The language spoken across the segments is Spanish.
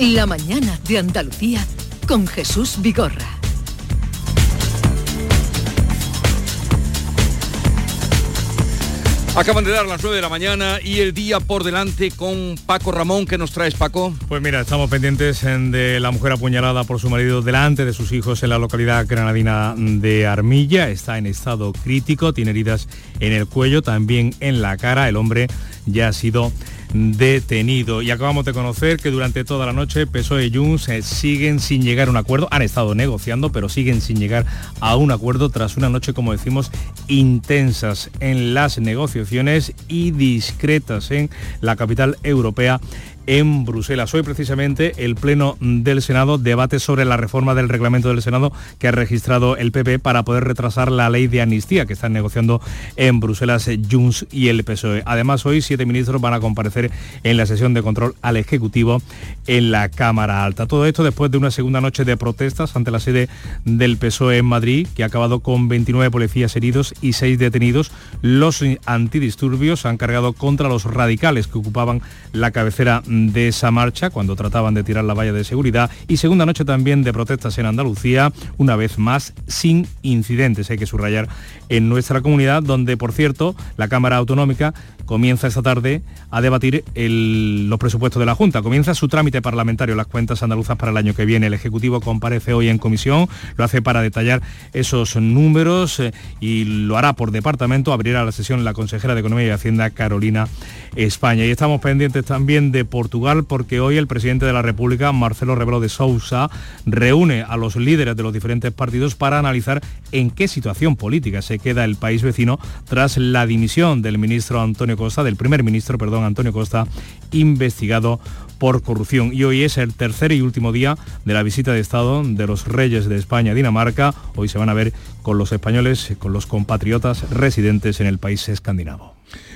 La mañana de Andalucía con Jesús Vigorra. Acaban de dar las 9 de la mañana y el día por delante con Paco Ramón. ¿Qué nos traes, Paco? Pues mira, estamos pendientes de la mujer apuñalada por su marido delante de sus hijos en la localidad granadina de Armilla. Está en estado crítico, tiene heridas en el cuello, también en la cara. El hombre ya ha sido detenido. Y acabamos de conocer que durante toda la noche PSOE y Junts eh, siguen sin llegar a un acuerdo. Han estado negociando, pero siguen sin llegar a un acuerdo tras una noche, como decimos, intensas en las negociaciones y discretas en la capital europea en Bruselas. Hoy precisamente el Pleno del Senado debate sobre la reforma del reglamento del Senado que ha registrado el PP para poder retrasar la ley de amnistía que están negociando en Bruselas Junts y el PSOE. Además, hoy siete ministros van a comparecer en la sesión de control al Ejecutivo en la Cámara Alta. Todo esto después de una segunda noche de protestas ante la sede del PSOE en Madrid, que ha acabado con 29 policías heridos y 6 detenidos. Los antidisturbios han cargado contra los radicales que ocupaban la cabecera esa marcha cuando trataban de tirar la valla de seguridad y segunda noche también de protestas en Andalucía, una vez más sin incidentes, hay que subrayar, en nuestra comunidad, donde por cierto la Cámara Autonómica comienza esta tarde a debatir los presupuestos de la Junta. Comienza su trámite parlamentario, las cuentas andaluzas para el año que viene. El Ejecutivo comparece hoy en comisión, lo hace para detallar esos números eh, y lo hará por departamento. Abrirá la sesión la consejera de Economía y Hacienda, Carolina España. Y estamos pendientes también de Portugal porque hoy el presidente de la República, Marcelo Rebelo de Sousa, reúne a los líderes de los diferentes partidos para analizar en qué situación política se queda el país vecino tras la dimisión del ministro Antonio Costa, del primer ministro, perdón, Antonio Costa, investigado por corrupción. Y hoy es el tercer y último día de la visita de Estado de los reyes de España Dinamarca. Hoy se van a ver con los españoles, con los compatriotas residentes en el país escandinavo.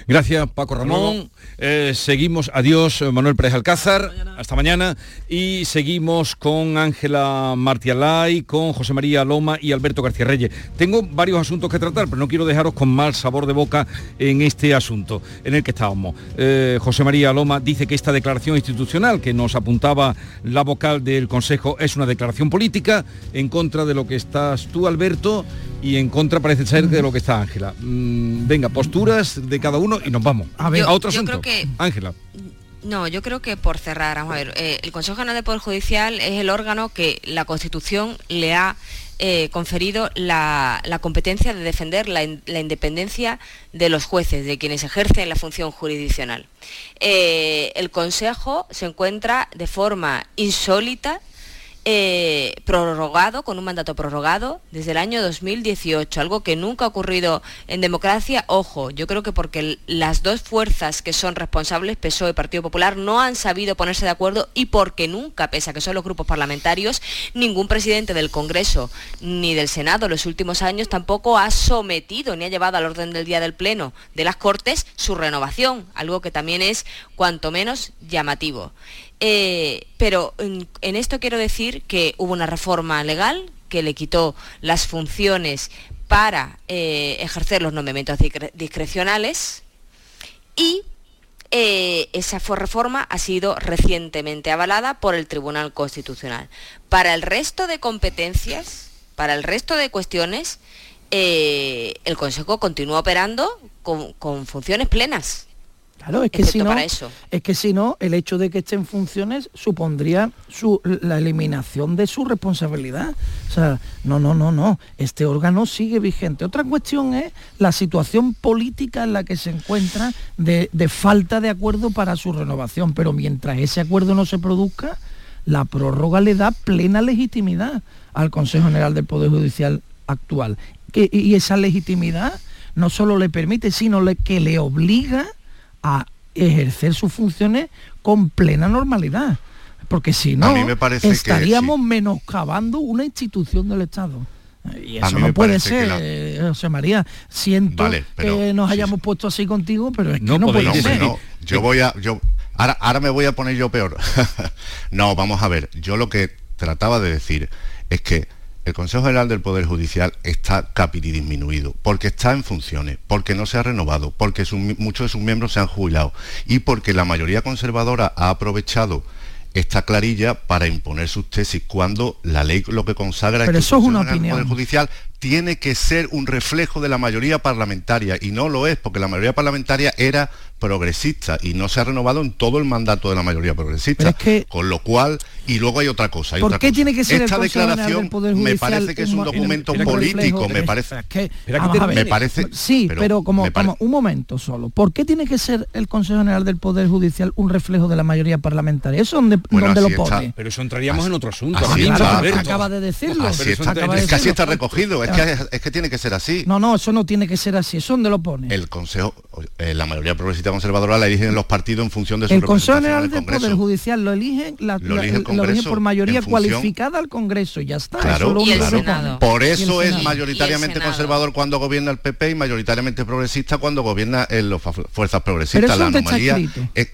Gracias, Paco Ramón. Eh, seguimos, adiós, Manuel Pérez Alcázar. Hasta mañana. Y seguimos con Ángela Martialay, con José María Loma y Alberto García Reyes. Tengo varios asuntos que tratar, pero no quiero dejaros con mal sabor de boca en este asunto en el que estábamos. Eh, José María Loma dice que esta declaración institucional que nos apuntaba la vocal del Consejo es una declaración política en contra de lo que estás tú, Alberto, y en contra parece ser de lo que está Ángela. Mm, venga, posturas de cada uno y nos vamos. A ver, a otro asunto. Ángela. No, yo creo que por cerrar, vamos a ver, eh, el Consejo General de Poder Judicial es el órgano que la Constitución le ha eh, conferido la, competencia de defender la, independencia de los jueces, de quienes ejercen la función jurisdiccional. Eh, el Consejo se encuentra de forma insólita eh, prorrogado, con un mandato prorrogado desde el año 2018, algo que nunca ha ocurrido en democracia. Ojo, yo creo que porque las dos fuerzas que son responsables, PSOE y Partido Popular, no han sabido ponerse de acuerdo y porque nunca, pese a que son los grupos parlamentarios, ningún presidente del Congreso ni del Senado en los últimos años tampoco ha sometido ni ha llevado al orden del día del Pleno de las Cortes su renovación, algo que también es cuanto menos llamativo. Eh, pero en, esto quiero decir que hubo una reforma legal que le quitó las funciones para eh, ejercer los nombramientos discrecionales y eh, esa reforma ha sido recientemente avalada por el Tribunal Constitucional. Para el resto de competencias, para el resto de cuestiones, el Consejo continúa operando con funciones plenas. Claro, es que, si no, es que si no, el hecho de que esté en funciones supondría la eliminación de su responsabilidad. O sea, no, no, no, no. Este órgano sigue vigente. Otra cuestión es la situación política en la que se encuentra de, de falta de acuerdo para su renovación. Pero mientras ese acuerdo no se produzca, la prórroga le da plena legitimidad al Consejo General del Poder Judicial actual. y esa legitimidad no solo le permite, sino que le obliga a ejercer sus funciones con plena normalidad. Porque si no, estaríamos menoscabando una institución del Estado. Y eso no puede ser, José María. Siento que nos hayamos puesto así contigo, pero es que no, puede ser. yo voy a... Yo, ahora, ahora me voy a poner yo peor. no, vamos a ver. Yo lo que trataba de decir es que el Consejo General del Poder Judicial está disminuido, porque está en funciones, porque no se ha renovado, porque muchos de sus miembros se han jubilado y porque la mayoría conservadora ha aprovechado esta clarilla para imponer sus tesis cuando la ley lo que consagra es que eso es una opinión. Poder Judicial tiene que ser un reflejo de la mayoría parlamentaria y no lo es porque la mayoría parlamentaria era progresista y no se ha renovado en todo el mandato de la mayoría progresista. con lo cual, y luego hay otra cosa. ¿Por qué tiene que ser Esta declaración me parece que es un documento político, me parece. me parece. Sí, pero, como, un momento solo. ¿Por qué tiene que ser el Consejo General del Poder Judicial un reflejo de la mayoría parlamentaria? Eso donde, donde lo pone. Pero eso entraríamos en otro asunto. acaba de decirlo. es que así está recogido. Es que, es que tiene que ser así. No, no, eso no tiene que ser así. ¿Eso dónde lo pone? El Consejo, eh, la mayoría progresista conservadora la eligen los partidos en función de su El Consejo General del Poder Judicial lo eligen, la, lo, elige por mayoría cualificada al Congreso, ya está. Claro, Por eso es mayoritariamente conservador cuando gobierna el PP y mayoritariamente progresista cuando gobierna en las fuerzas progresistas. Pero la anomalía es,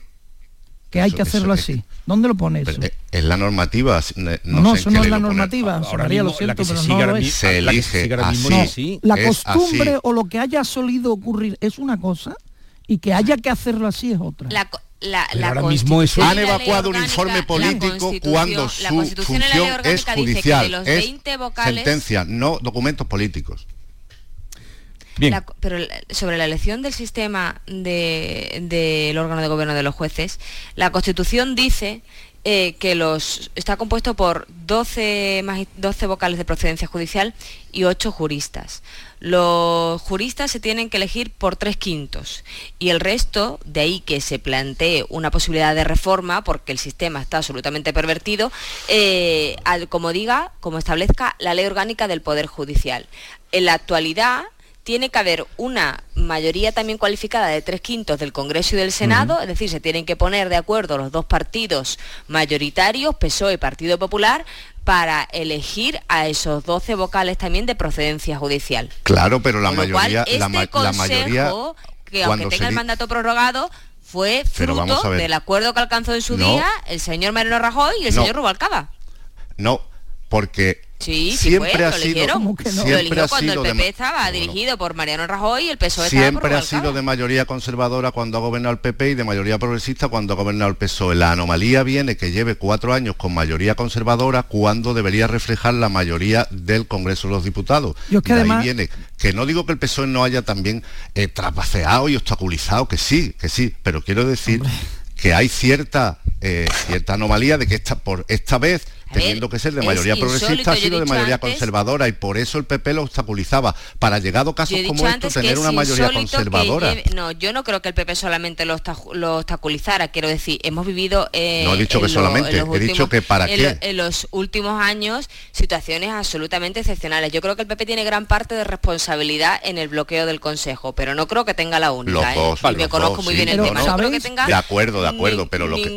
que hay que hacerlo así. ¿Dónde lo pone eso? Es la normativa. No, no, eso no es la normativa. María, lo siento, pero no lo es. Se elige así. La costumbre o lo que haya solido ocurrir es una cosa y que haya que hacerlo así es otra. La, la, ahora mismo eso han evacuado un informe político cuando su función es judicial, es sentencia, no documentos políticos. Bien. pero sobre la elección del sistema del de, órgano de gobierno de los jueces, la Constitución dice eh, que los, está compuesto por 12, 12 vocales de procedencia judicial y 8 juristas. Los juristas se tienen que elegir por tres quintos y el resto, de ahí que se plantee una posibilidad de reforma, porque el sistema está absolutamente pervertido, eh, como diga, como establezca la ley orgánica del Poder Judicial. En la actualidad, tiene que haber una mayoría también cualificada de tres quintos del Congreso y del Senado, es decir, se tienen que poner de acuerdo los dos partidos mayoritarios, PSOE y Partido Popular, para elegir a esos 12 vocales también de procedencia judicial. Claro, pero la mayoría, este la, mayoría, que aunque tenga el mandato prorrogado, fue fruto del acuerdo que alcanzó en su día el señor Mariano Rajoy y el señor Rubalcaba. No, porque Sí, siempre sí fue, ha lo sido, que no? siempre lo cuando el PP estaba dirigido por Mariano Rajoy y el PSOE Siempre ha sido de mayoría conservadora cuando ha gobernado el PP y de mayoría progresista cuando ha gobernado el PSOE. La anomalía viene que lleve cuatro años con mayoría conservadora cuando debería reflejar la mayoría del Congreso de los Diputados. Yo que ahí viene que no digo que el PSOE no haya también eh, trapaceado y obstaculizado, que sí, que sí, pero quiero decir que hay cierta eh, cierta anomalía de que esta por esta vez teniendo que ser de mayoría progresista, ha sido de mayoría conservadora y por eso el PP lo obstaculizaba. Para llegado casos como estos, tener una mayoría conservadora. no, yo no creo que el PP solamente lo, lo obstaculizara, quiero decir, hemos vivido... Eh, no he dicho que solamente, he dicho que para qué. en los últimos años, situaciones absolutamente excepcionales. Yo creo que el PP tiene gran parte de responsabilidad en el bloqueo del Consejo, pero no creo que tenga la única. Los ¿eh? me conozco muy bien el tema. No creo que tenga de acuerdo, de acuerdo, pero lo que,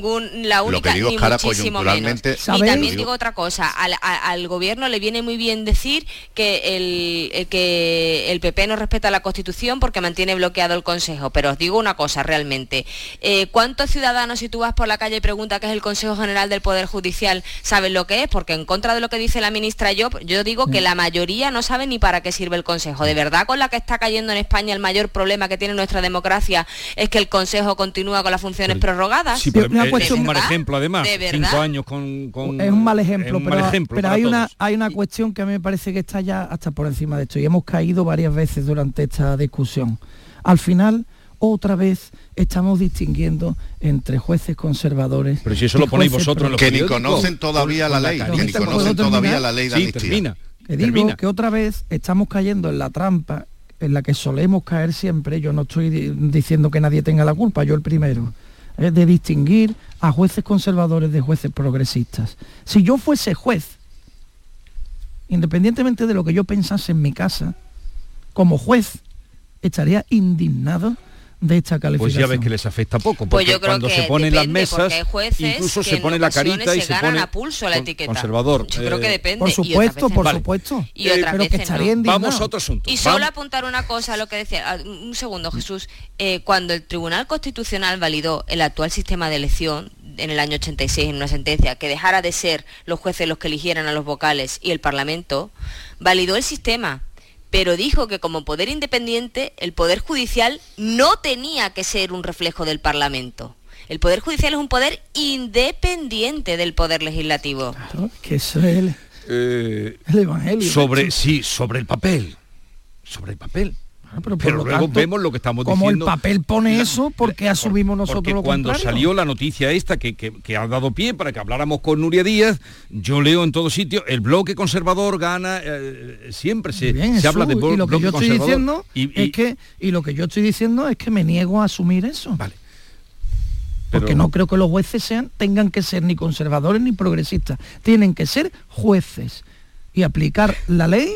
la única, lo que digo es cara coyunturalmente... también digo otra cosa, al, gobierno le viene muy bien decir que el, que el PP no respeta la Constitución porque mantiene bloqueado el Consejo, pero os digo una cosa realmente, eh, ¿cuántos ciudadanos si tú vas por la calle y preguntas qué es el Consejo General del Poder Judicial saben lo que es? Porque en contra de lo que dice la ministra yo, yo digo que la mayoría no sabe ni para qué sirve el Consejo. De verdad con la que está cayendo en España el mayor problema que tiene nuestra democracia es que el Consejo continúa con las funciones prorrogadas. Sí, pero es un mal ejemplo además, cinco años con, Es un mal ejemplo pero, hay, una, hay una cuestión que a mí me parece que está ya hasta por encima de esto y hemos caído varias veces durante esta discusión. Al final, otra vez estamos distinguiendo entre jueces conservadores. Pero si eso lo ponéis vosotros en los Que ni conocen todavía la ley, que ni conocen todavía la ley de sí, termina, que digo que otra vez estamos cayendo en la trampa en la que solemos caer siempre, yo no estoy diciendo que nadie tenga la culpa, yo el primero, de distinguir a jueces conservadores de jueces progresistas. Si yo fuese juez, independientemente de lo que yo pensase en mi casa, como juez, estaría indignado de esta calificación. Pues ya ves que les afecta poco, pues porque cuando se ponen las mesas, incluso se pone la carita y se, pone a pulso la etiqueta. conservador. Yo creo que eh, depende. Por supuesto, por supuesto. Y otra pero que estaría Vamos a otro asunto. Y solo apuntar una cosa, lo que decía, un segundo Jesús, eh, cuando el Tribunal Constitucional validó el actual sistema de elección en el año 86 en una sentencia que dejara de ser los jueces los que eligieran a los vocales y el Parlamento, validó el sistema pero dijo que como poder independiente el poder judicial no tenía que ser un reflejo del Parlamento. El Poder Judicial es un poder independiente del Poder Legislativo. Claro, que eso es el, Eh, el Evangelio. sobre, sí, sobre el papel. Sobre el papel. Ah, pero luego tanto, vemos lo que estamos como diciendo. el papel pone eso, ¿por qué asumimos nosotros Porque lo cuando contrario? salió la noticia esta que, que- que ha dado pie para que habláramos con Nuria Díaz, yo leo en todo sitio, el bloque conservador gana, eh, siempre se, Bien, se Jesús, habla de blo- y lo que bloque yo estoy diciendo y- y- es que y lo que yo estoy diciendo es que me niego a asumir eso. Vale. Porque no creo que los jueces sean tengan que ser ni conservadores ni progresistas, tienen que ser jueces y aplicar la ley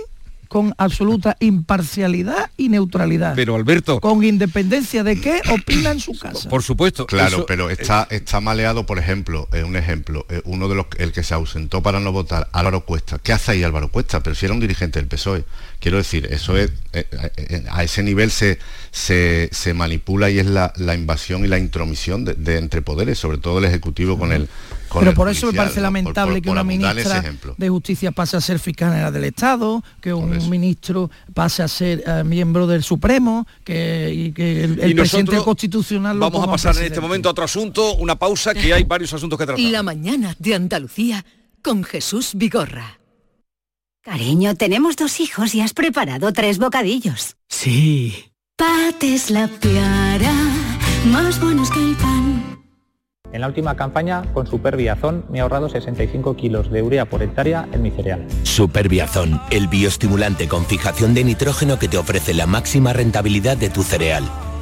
con absoluta imparcialidad y neutralidad. Pero Alberto, con independencia de qué opina en su casa. por supuesto. Claro, eso- pero está, está maleado, por ejemplo, eh, un ejemplo, eh, uno de los el que se ausentó para no votar, Álvaro Cuesta. ¿Qué hace ahí Álvaro Cuesta? Pero si era un dirigente del PSOE. Quiero decir, eso es, eh, eh, a ese nivel se, se, se manipula y es la, la invasión y la intromisión de, de entre poderes, sobre todo el Ejecutivo con el Pero por eso me parece lamentable por- que una ministra de Justicia pase a ser fiscal general del Estado, que un ministro pase a ser eh, miembro del Supremo, que, y que el, el y presidente constitucional lo Vamos a pasar en este momento a otro asunto, una pausa, que hay varios asuntos que tratar. La mañana de Andalucía con Jesús Vigorra. Cariño, tenemos dos hijos y has preparado tres bocadillos. Sí. Pates la piara, más buenos que el pan. En la última campaña, con Superbiazón, me he ahorrado 65 kilos de urea por hectárea en mi cereal. Superbiazón, el bioestimulante con fijación de nitrógeno que te ofrece la máxima rentabilidad de tu cereal.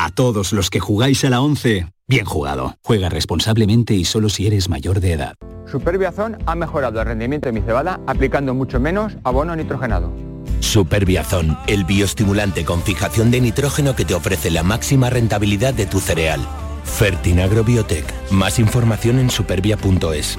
A todos los que jugáis a la 11, bien jugado. Juega responsablemente y solo si eres mayor de edad. Superbiazón ha mejorado el rendimiento de mi cebada aplicando mucho menos abono nitrogenado. Superbiazón, el bioestimulante con fijación de nitrógeno que te ofrece la máxima rentabilidad de tu cereal. Fertinagro Biotech. Más información en supervia.es.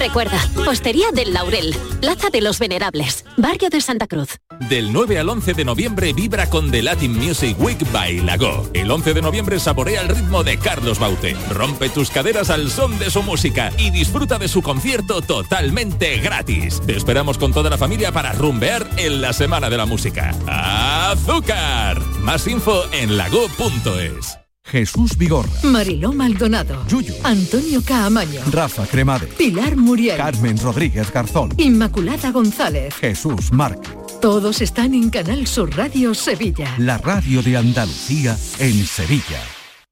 Recuerda, Hostería del Laurel, Plaza de los Venerables, Barrio de Santa Cruz. Del 9 al 11 de noviembre vibra con The Latin Music Week by Lago. El 11 de noviembre saborea el ritmo de Carlos Baute. Rompe tus caderas al son de su música y disfruta de su concierto totalmente gratis. Te esperamos con toda la familia para rumbear en la Semana de la Música. ¡Azúcar! Más info en lago.es. Jesús Vigorra, Mariló Maldonado, Yuyu, Antonio Caamaño, Rafa Cremade, Pilar Muriel, Carmen Rodríguez Garzón, Inmaculada González. Jesús Márquez. Todos están en Canal Sur Radio Sevilla. La radio de Andalucía en Sevilla.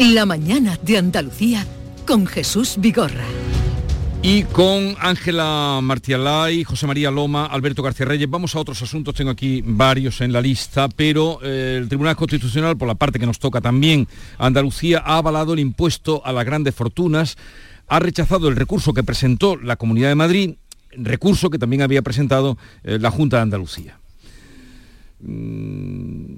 La mañana de Andalucía con Jesús Vigorra. Y con Ángela Martialay, José María Loma, Alberto García Reyes. Vamos a otros asuntos, tengo aquí varios en la lista, pero eh, el Tribunal Constitucional, por la parte que nos toca también, Andalucía ha avalado el impuesto a las grandes fortunas, ha rechazado el recurso que presentó la Comunidad de Madrid, recurso que también había presentado eh, la Junta de Andalucía. Mm,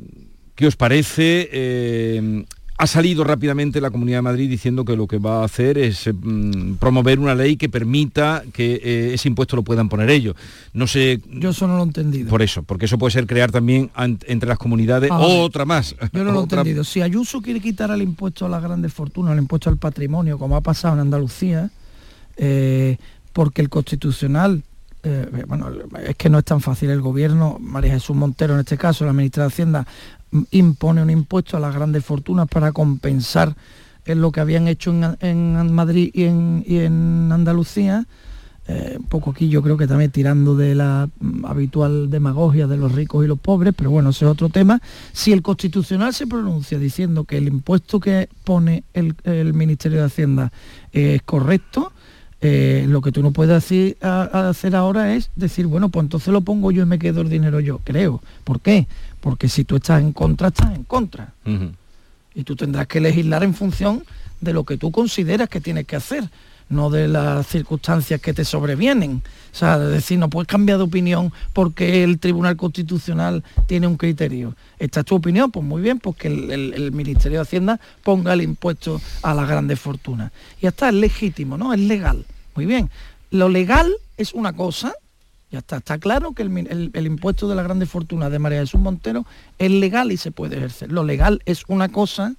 ¿Qué os parece? Eh, ha salido rápidamente la Comunidad de Madrid diciendo que lo que va a hacer es mm, promover una ley que permita que eh, ese impuesto lo puedan poner ellos. No sé. Yo eso no lo he entendido. Por eso, porque eso puede ser crear también entre las comunidades otra más. Yo no lo he entendido. Si Ayuso quiere quitar el impuesto a las grandes fortunas, el impuesto al patrimonio, como ha pasado en Andalucía, eh, porque el constitucional eh, bueno, es que no es tan fácil. El gobierno, María Jesús Montero en este caso, la ministra de Hacienda, impone un impuesto a las grandes fortunas para compensar en lo que habían hecho en, Madrid y en, Andalucía. Eh, un poco aquí yo creo que también tirando de la mm, habitual demagogia de los ricos y los pobres, pero bueno, ese es otro tema. Si el Constitucional se pronuncia diciendo que el impuesto que pone el, Ministerio de Hacienda es correcto, eh, lo que tú no puedes hacer ahora es decir, bueno, pues entonces lo pongo yo y me quedo el dinero yo, creo. ¿Por qué? porque si tú estás en contra, estás en contra. Y tú tendrás que legislar en función de lo que tú consideras que tienes que hacer, no de las circunstancias que te sobrevienen. O sea, es decir, no puedes cambiar de opinión porque el Tribunal Constitucional tiene un criterio. Esta es tu opinión, pues muy bien, porque el, el Ministerio de Hacienda ponga el impuesto a las grandes fortunas. Y hasta es legítimo, ¿no? Es legal. Muy bien. Lo legal es una cosa ya está, está claro que el, impuesto de la grande fortuna de María Jesús Montero es legal y se puede ejercer. Lo legal es una cosa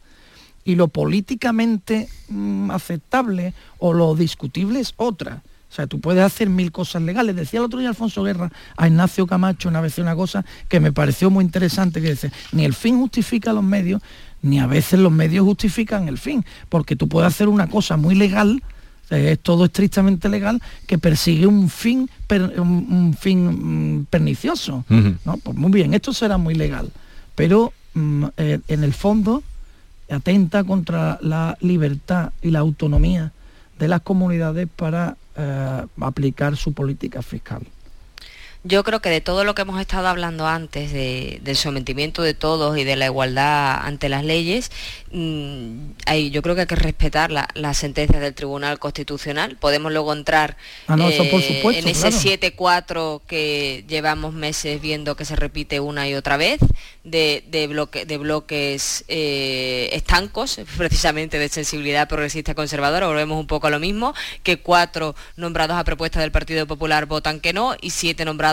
y lo políticamente mm, aceptable o lo discutible es otra. O sea, tú puedes hacer mil cosas legales. Decía el otro día Alfonso Guerra a Ignacio Camacho una vez una cosa que me pareció muy interesante, que dice, ni el fin justifica los medios, ni a veces los medios justifican el fin, porque tú puedes hacer una cosa muy legal es todo estrictamente legal que persigue un fin, un, fin mm, pernicioso. ¿no? Pues muy bien, esto será muy legal, pero mm, eh, en el fondo atenta contra la libertad y la autonomía de las comunidades para eh, aplicar su política fiscal. Yo creo que de todo lo que hemos estado hablando antes, del sometimiento de todos y de la igualdad ante las leyes, mm, yo creo que hay que respetar las sentencias del Tribunal Constitucional. Podemos luego entrar ah, eh, en ese 7-4 que llevamos meses viendo que se repite una y otra vez, de, de bloques eh, estancos, precisamente de sensibilidad progresista conservadora. Volvemos un poco a lo mismo, que cuatro nombrados a propuesta del Partido Popular votan que no y siete nombrados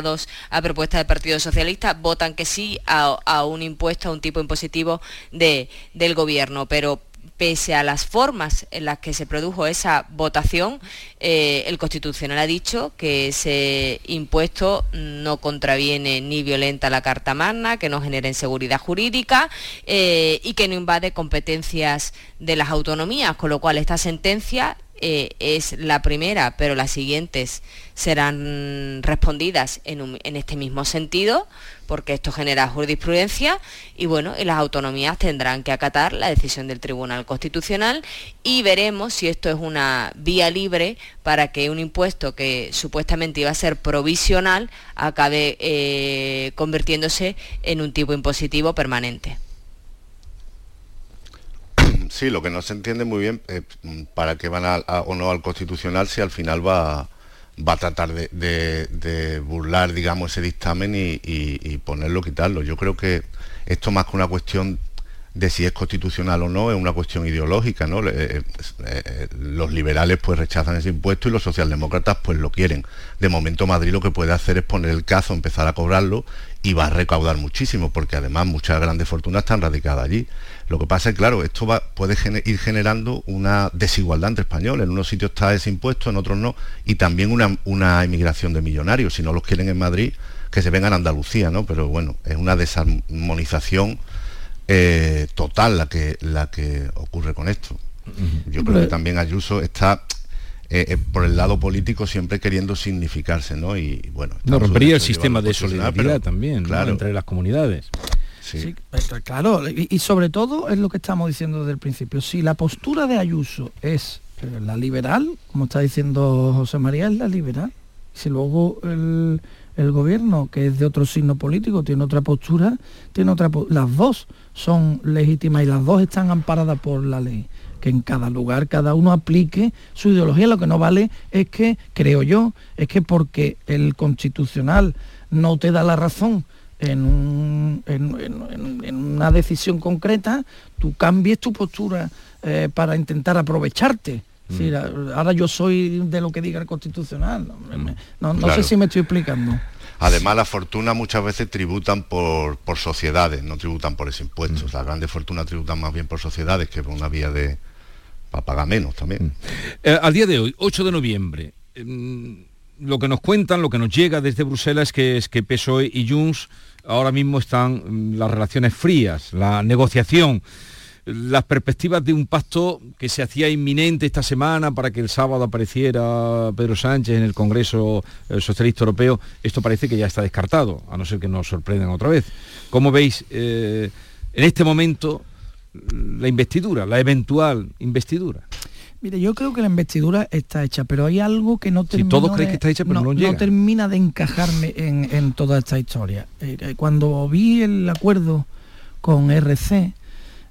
a propuesta del Partido Socialista votan que sí a, un impuesto, a un tipo impositivo de, del gobierno, pero pese a las formas en las que se produjo esa votación, eh, el Constitucional ha dicho que ese impuesto no contraviene ni violenta la Carta Magna, que no genera inseguridad jurídica eh, y que no invade competencias de las autonomías, con lo cual esta sentencia eh, es la primera, pero las siguientes serán respondidas en, este mismo sentido, porque esto genera jurisprudencia y bueno, y las autonomías tendrán que acatar la decisión del Tribunal Constitucional y veremos si esto es una vía libre para que un impuesto que supuestamente iba a ser provisional acabe eh, convirtiéndose en un tipo impositivo permanente. Sí, lo que no se entiende muy bien mm, para qué van o no al constitucional si al final va, a tratar de, burlar, digamos, ese dictamen y, ponerlo, quitarlo. Yo creo que esto más que una cuestión de si es constitucional o no es una cuestión ideológica, ¿no? Eh, eh, los liberales pues rechazan ese impuesto y los socialdemócratas pues lo quieren. De momento Madrid lo que puede hacer es poner el cazo, empezar a cobrarlo y va a recaudar muchísimo, porque además muchas grandes fortunas están radicadas allí. Lo que pasa es, claro, esto va, puede ir generando una desigualdad entre españoles. En unos sitios está ese impuesto, en otros no, y también una, una inmigración de millonarios. Si no los quieren en Madrid, que se vengan a Andalucía, ¿no? Pero bueno, es una desarmonización eh, total la que, la que ocurre con esto. Yo creo que también Ayuso está eh, eh, por el lado político siempre queriendo significarse, ¿no? Y bueno. No, rompería el sistema de solidaridad también, claro. entre las comunidades. Sí. claro, y, sobre todo es lo que estamos diciendo desde el principio. Si la postura de Ayuso es la liberal, como está diciendo José María, es la liberal. Si luego el, el gobierno, que es de otro signo político, tiene otra postura, tiene otra las dos son legítimas y las dos están amparadas por la ley. Que en cada lugar cada uno aplique su ideología. Lo que no vale es que, creo yo, es que porque el constitucional no te da la razón en, una decisión concreta, tú cambies tu postura eh, para intentar aprovecharte. Mm. ahora yo soy de lo que diga el constitucional. No, no sé si me estoy explicando. Además, las fortunas muchas veces tributan por, sociedades, no tributan por ese impuesto. Mm. Las grandes fortunas tributan más bien por sociedades que por una vía de... para pagar menos también. Mm. Eh, al día de hoy, 8 de noviembre, mm, lo que nos cuentan, lo que nos llega desde Bruselas es que, es que PSOE y Junts ahora mismo están las relaciones frías, la negociación las perspectivas de un pacto que se hacía inminente esta semana para que el sábado apareciera Pedro Sánchez en el Congreso eh, Socialista Europeo, esto parece que ya está descartado, a no ser que nos sorprendan otra vez. ¿Cómo veis eh, en este momento la investidura, la eventual investidura? Mire, yo creo que la investidura está hecha, pero hay algo que no termina, todos que está hecha, pero no, termina de encajarme en, toda esta historia. Eh, cuando vi el acuerdo con RC,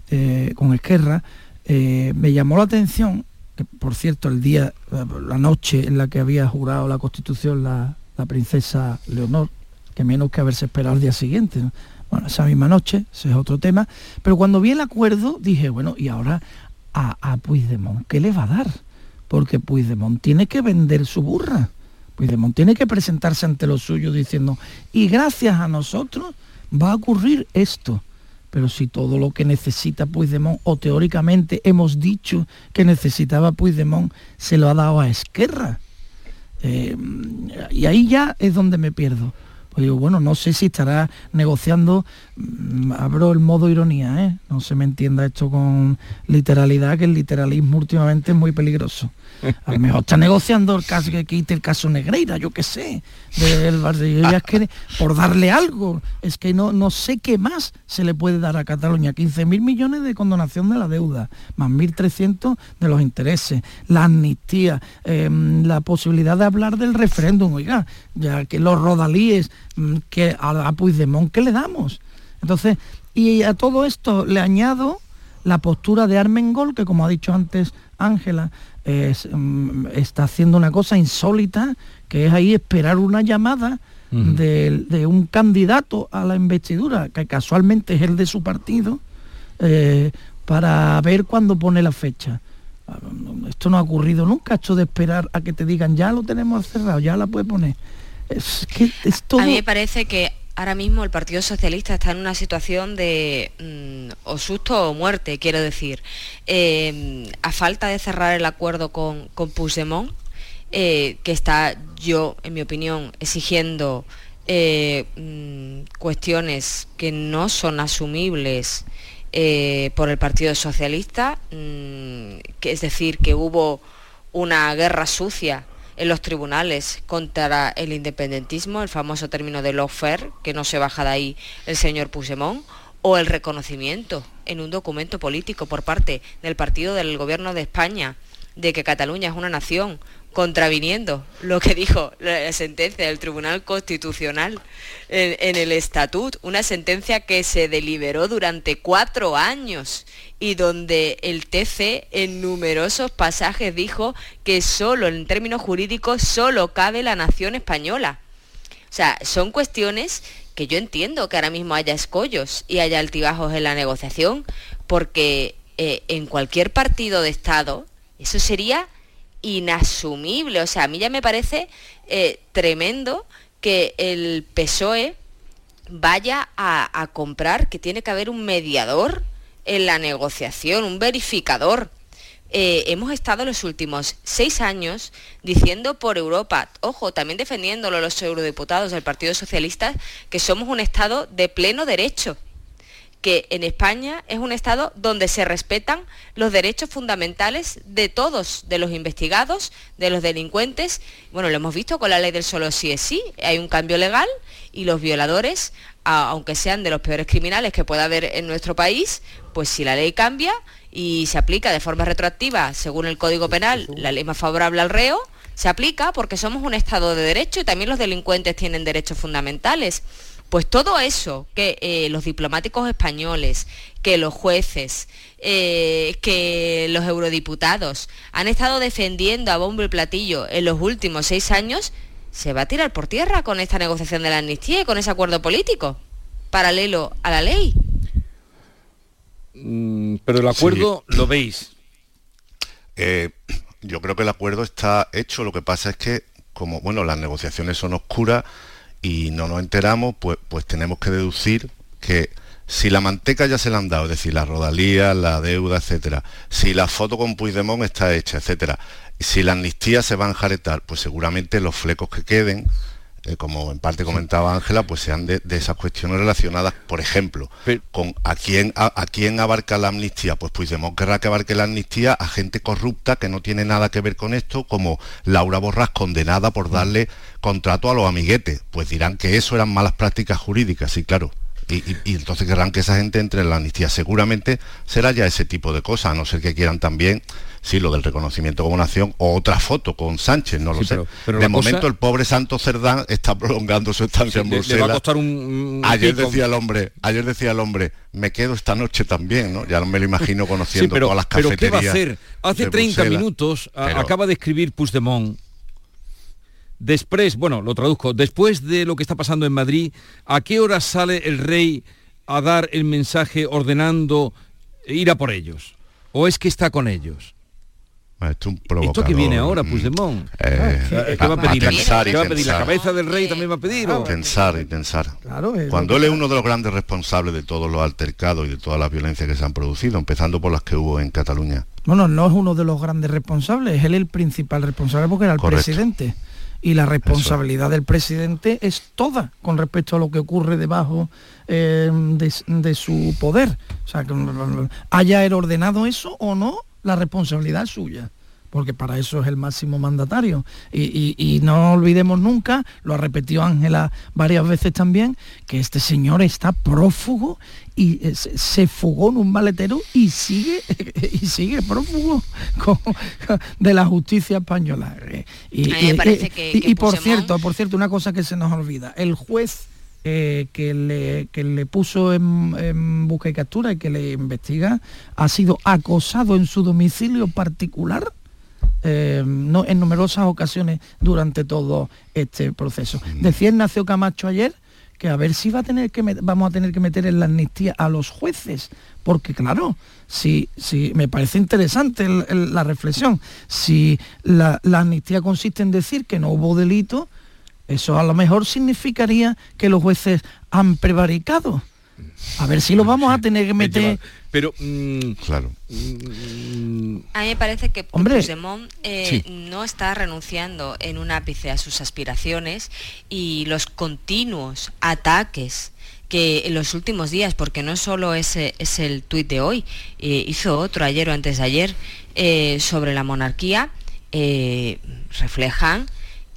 eh, con Esquerra, eh, me llamó la atención, que por cierto el día, la noche en la que había jurado la Constitución la, princesa Leonor, que menos que haberse esperado al día siguiente. Bueno, esa misma noche, ese es otro tema. Pero cuando vi el acuerdo dije, bueno, y ahora a, a Puigdemont, ¿qué le va a dar? Porque Puigdemont tiene que vender su burra. Puigdemont tiene que presentarse ante los suyos diciendo, y gracias a nosotros va a ocurrir esto pero si todo lo que necesita Puigdemont, o teóricamente hemos dicho que necesitaba Puigdemont, se lo ha dado a Esquerra. Eh, y ahí ya es donde me pierdo. Pues digo, bueno, no sé si estará negociando, mm, abro el modo ironía, ¿eh? no se me entienda esto con literalidad, que el literalismo últimamente es muy peligroso. A lo mejor está negociando el caso que quite el caso Negreira, yo qué sé, del ya es que por darle algo, es que no, no sé qué más se le puede dar a Cataluña. 15.000 millones de condonación de la deuda, más 1.300 de los intereses, la amnistía, em, la posibilidad de hablar del referéndum, oiga, ya que los rodalíes, que a, a Puigdemont, ¿qué le damos? Entonces, y a todo esto le añado la postura de Armengol, que como ha dicho antes Ángela, Mm, está haciendo una cosa insólita, que es ahí esperar una llamada de, un candidato a la investidura, que casualmente es el de su partido, eh, para ver cuándo pone la fecha. Esto no ha ocurrido nunca, esto de esperar a que te digan, ya lo tenemos cerrado, ya la puede poner. Es que es A mí me parece que ahora mismo el Partido Socialista está en una situación de mm, o susto o muerte, quiero decir. Eh, a falta de cerrar el acuerdo con, con Puigdemont, eh, que está yo, en mi opinión, exigiendo eh, mm, cuestiones que no son asumibles por el Partido Socialista, mm, que es decir, que hubo una guerra sucia en los tribunales contra el independentismo, el famoso término de lawfare, que no se baja de ahí el señor Puigdemont, o el reconocimiento en un documento político por parte del partido del gobierno de España de que Cataluña es una nación contraviniendo lo que dijo la sentencia del Tribunal Constitucional en, el Estatut, una sentencia que se deliberó durante cuatro años y donde el TC en numerosos pasajes dijo que solo, en términos jurídicos, solo cabe la nación española. O sea, son cuestiones que yo entiendo que ahora mismo haya escollos y haya altibajos en la negociación, porque eh, en cualquier partido de Estado eso sería inasumible. O sea, a mí ya me parece eh, tremendo que el PSOE vaya a, comprar, que tiene que haber un mediador en la negociación, un verificador. Eh, hemos estado los últimos seis años diciendo por Europa, ojo, también defendiéndolo los eurodiputados del Partido Socialista, que somos un Estado de pleno derecho que en España es un Estado donde se respetan los derechos fundamentales de todos, de los investigados, de los delincuentes. Bueno, lo hemos visto con la ley del solo sí es sí, hay un cambio legal y los violadores, aunque sean de los peores criminales que pueda haber en nuestro país, pues si la ley cambia y se aplica de forma retroactiva según el Código Penal, la ley más favorable al reo, se aplica porque somos un Estado de derecho y también los delincuentes tienen derechos fundamentales. Pues todo eso que eh, los diplomáticos españoles, que los jueces, eh, que los eurodiputados han estado defendiendo a bombo y platillo en los últimos seis años, se va a tirar por tierra con esta negociación de la amnistía y con ese acuerdo político, paralelo a la ley. Mm, pero el acuerdo lo veis. Eh, yo creo que el acuerdo está hecho, lo que pasa es que como bueno, las negociaciones son oscuras, y no nos enteramos, pues, pues tenemos que deducir que si la manteca ya se la han dado, es decir, la rodalía, la deuda, etcétera, si la foto con Puigdemont está hecha, etcétera, si la amnistía se va a enjaretar, pues seguramente los flecos que queden eh, como en parte comentaba Ángela, pues sean de, esas cuestiones relacionadas, por ejemplo, con a quién, a, quién abarca la amnistía. Pues Puigdemont querrá que abarque la amnistía a gente corrupta que no tiene nada que ver con esto, como Laura Borras condenada por darle contrato a los amiguetes. Pues dirán que eso eran malas prácticas jurídicas, sí, claro. Y, y, entonces querrán que esa gente entre en la amnistía. Seguramente será ya ese tipo de cosas, a no ser que quieran también sí, lo del reconocimiento como nación, o otra foto con Sánchez, no lo sé. de momento el pobre Santo Cerdán está prolongando su estancia en Bruselas. Le va a costar un, ayer decía el hombre, ayer decía el hombre, me quedo esta noche también, ¿no? Ya me lo imagino conociendo todas las cafeterías. Pero ¿qué va a hacer? Hace 30 minutos acaba de escribir Puigdemont Después, bueno, lo traduzco, después de lo que está pasando en Madrid, ¿a qué hora sale el rey a dar el mensaje ordenando ir a por ellos? ¿O es que está con ellos? Esto, que viene ahora, Puigdemont? Eh, ¿Qué va a pedir? la, cabeza del rey también va a pedir? Pensar y pensar. Cuando él es uno de los grandes responsables de todos los altercados y de todas las violencias que se han producido, empezando por las que hubo en Cataluña. Bueno, no es uno de los grandes responsables, es él el principal responsable porque era el presidente. Y la responsabilidad del presidente es toda con respecto a lo que ocurre debajo eh, de, su poder. O sea, que haya él ordenado eso o no, la responsabilidad es suya porque para eso es el máximo mandatario. Y, no olvidemos nunca, lo ha repetido Ángela varias veces también, que este señor está prófugo y se, fugó en un maletero y sigue, y sigue prófugo de la justicia española. Y, por cierto, por cierto, una cosa que se nos olvida, el juez eh, que, le, le, puso en, busca y captura y que le investiga, ha sido acosado en su domicilio particular eh, no, en numerosas ocasiones durante todo este proceso. Decía Ignacio Camacho ayer que a ver si va a tener que vamos a tener que meter en la amnistía a los jueces, porque claro, si, si me parece interesante la reflexión, si la, la amnistía consiste en decir que no hubo delito, eso a lo mejor significaría que los jueces han prevaricado. A ver si lo vamos a tener que meter. Pero, mm, claro. Mm, a mí me parece que Puigdemont eh, no está renunciando en un ápice a sus aspiraciones y los continuos ataques que en los últimos días, porque no solo ese es el tuit de hoy, eh, hizo otro ayer o antes de ayer eh, sobre la monarquía, reflejan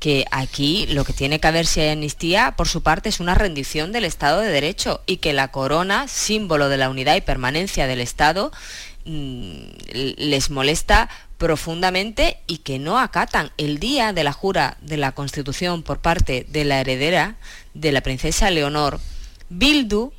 que aquí lo que tiene que haber si hay amnistía, por su parte, es una rendición del Estado de Derecho y que la corona, símbolo de la unidad y permanencia del Estado, mm, les molesta profundamente y que no acatan el día de la jura de la Constitución por parte de la heredera de la princesa Leonor, Bildu,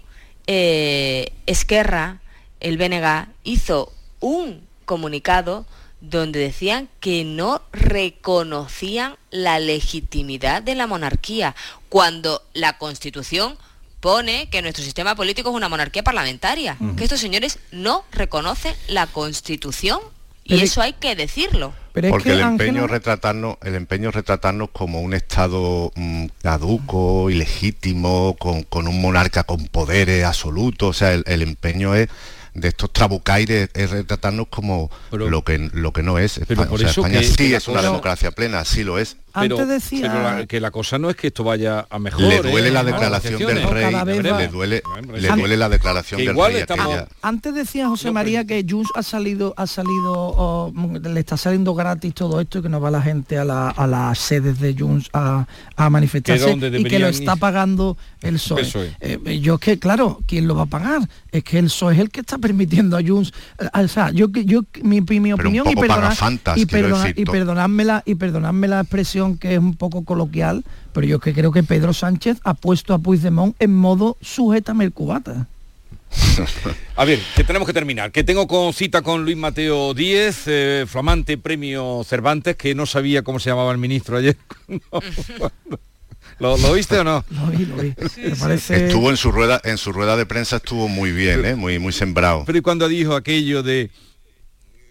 eh, Esquerra, el BNG, hizo un comunicado donde decían que no reconocían la legitimidad de la monarquía, cuando la Constitución pone que nuestro sistema político es una monarquía parlamentaria, que estos señores no reconocen la Constitución y eso hay que decirlo. Porque el empeño retratarnos, el empeño retratarnos como un estado mm, caduco, ilegítimo, con, un monarca con poderes absolutos, o sea, el empeño es de estos trabucaires es retratarnos como lo que lo que no es. España, por eso sí es una democracia plena, sí lo es. Antes decía que la cosa no es que esto vaya a mejor. Le duele la declaración del rey, le duele, le duele la declaración del rey. Antes decía José María que Junts ha salido, ha salido, le está saliendo gratis todo esto y que no va la gente a, las sedes de Junts a, manifestarse y que lo está pagando el PSOE. Eh, yo es que, claro, ¿quién lo va a pagar? Es que el PSOE es el que está permitiendo a Junts. Eh, o sea, yo, yo mi, mi opinión y, perdonad, y, y, perdonadme la, y perdonadme la expresión que es un poco coloquial, pero yo que creo que Pedro Sánchez ha puesto a Puigdemont en modo sujétame el cubata. a ver, que tenemos que terminar. Que tengo con cita con Luis Mateo Díez, eh, flamante premio Cervantes, que no sabía cómo se llamaba el ministro ayer. ¿Lo, viste o no? Lo vi, lo vi. Estuvo en su rueda, en su rueda de prensa estuvo muy bien, ¿eh? muy, muy sembrado. Pero y cuando dijo aquello de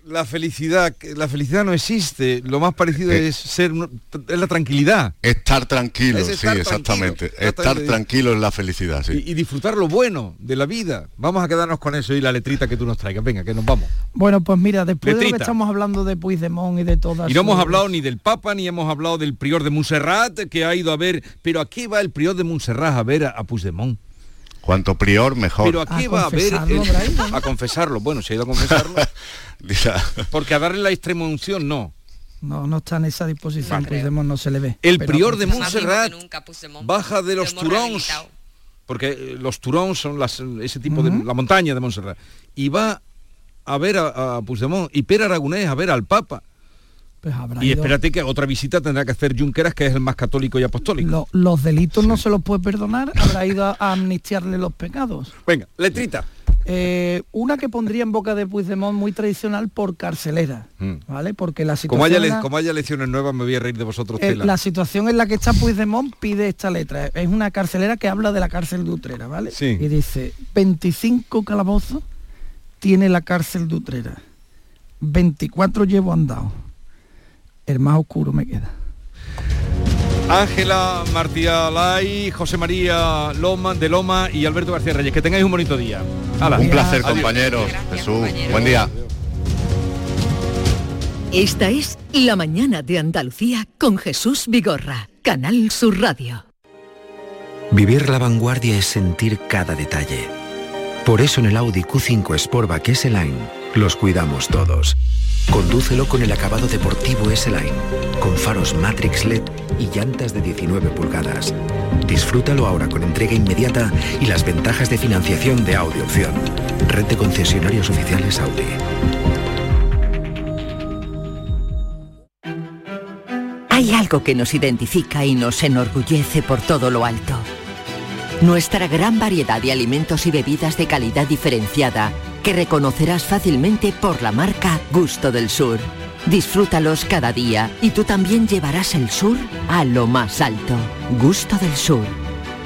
la felicidad, la felicidad no existe. Lo más parecido eh, es ser es la tranquilidad. Estar tranquilo, sí, exactamente. Estar tranquilo es la felicidad, sí. Y, disfrutar lo bueno de la vida. Vamos a quedarnos con eso y la letrita que tú nos traigas. Venga, que nos vamos. Bueno, pues mira, después de lo que estamos hablando de Puigdemont y de todas. Y no hemos hablado ni del Papa ni hemos hablado del prior de Montserrat que ha ido a ver. Pero ¿a qué va el prior de Montserrat a ver a, a Puigdemont? Cuanto prior, mejor. Pero aquí va a ver a confesarlo. Bueno, se ha ido a confesarlo. porque a darle la extrema unción no. No, no está en esa disposición, Puigdemont no se le ve. El prior de Montserrat baja de los Turons, porque eh, los Turons son las, ese tipo de la montaña de Montserrat, y va a ver a, a Puigdemont y Pere Aragonés a ver al Papa. Pues y espérate que otra visita tendrá que hacer Junqueras, que es el más católico y apostólico. los delitos no se los puede perdonar, habrá ido a, amnistiarle los pecados. Venga, letrita. Eh, una que pondría en boca de Puigdemont muy tradicional por carcelera, mm. ¿vale? Porque la situación... Como haya, como haya lecciones nuevas me voy a reír de vosotros. Eh, la situación en la que está Puigdemont pide esta letra. Es una carcelera que habla de la cárcel de Utrera, ¿vale? Sí. Y dice, 25 calabozos tiene la cárcel de Utrera. 24 llevo andado el más oscuro me queda. Ángela Martialay, José María Loma, de Loma y Alberto García Reyes. Que tengáis un bonito día. un placer, compañeros. Jesús, buen día. Esta es La Mañana de Andalucía con Jesús Vigorra, Canal Sur Radio. Vivir la vanguardia es sentir cada detalle. Por eso en el Audi Q5 Sportback S-Line los cuidamos todos Condúcelo con el acabado deportivo S-Line, con faros Matrix LED y llantas de 19 pulgadas. Disfrútalo ahora con entrega inmediata y las ventajas de financiación de Audi Opción. Red de concesionarios oficiales Audi. Hay algo que nos identifica y nos enorgullece por todo lo alto. Nuestra gran variedad de alimentos y bebidas de calidad diferenciada que reconocerás fácilmente por la marca Gusto del Sur. Disfrútalos cada día y tú también llevarás el sur a lo más alto. Gusto del Sur.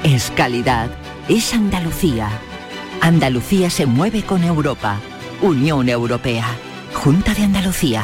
Es calidad. Es Andalucía. Andalucía se mueve con Europa. Unión Europea. Junta de Andalucía.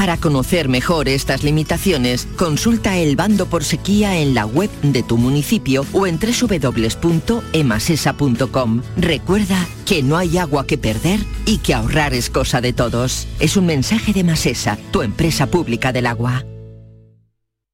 Para conocer mejor estas limitaciones, consulta el bando por sequía en la web de tu municipio o en www.emasesa.com. Recuerda que no hay agua que perder y que ahorrar es cosa de todos. Es un mensaje de Masesa, tu empresa pública del agua.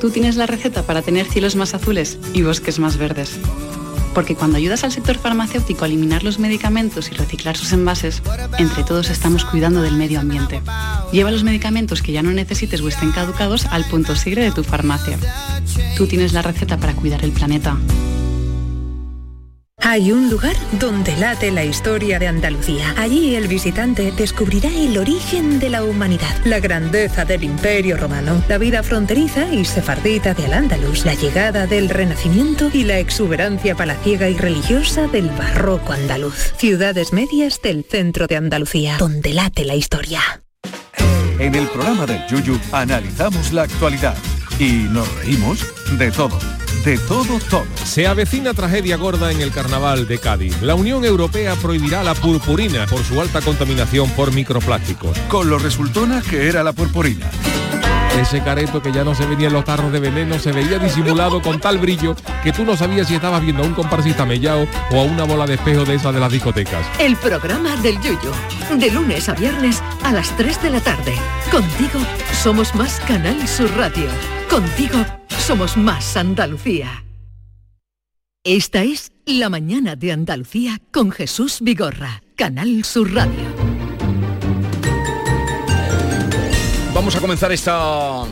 Tú tienes la receta para tener cielos más azules y bosques más verdes. Porque cuando ayudas al sector farmacéutico a eliminar los medicamentos y reciclar sus envases, entre todos estamos cuidando del medio ambiente. Lleva los medicamentos que ya no necesites o estén caducados al punto sigre de tu farmacia. Tú tienes la receta para cuidar el planeta. Hay un lugar donde late la historia de Andalucía. Allí el visitante descubrirá el origen de la humanidad, la grandeza del imperio romano, la vida fronteriza y sefardita de Al-Ándalus, la llegada del Renacimiento y la exuberancia palaciega y religiosa del barroco andaluz. Ciudades medias del centro de Andalucía, donde late la historia. En el programa del Yuyu analizamos la actualidad y nos reímos de todo de todo, todo. Se avecina tragedia gorda en el carnaval de Cádiz. La Unión Europea prohibirá la purpurina por su alta contaminación por microplásticos. Con lo resultona que era la purpurina. Ese careto que ya no se veía en los tarros de veneno se veía disimulado con tal brillo que tú no sabías si estabas viendo a un comparsista mellao o a una bola de espejo de esas de las discotecas. El programa del Yuyo. De lunes a viernes a las 3 de la tarde. Contigo somos más Canal Sur Radio. Contigo somos más Andalucía. Esta es La Mañana de Andalucía con Jesús Vigorra, Canal Sur Radio. Vamos a comenzar esta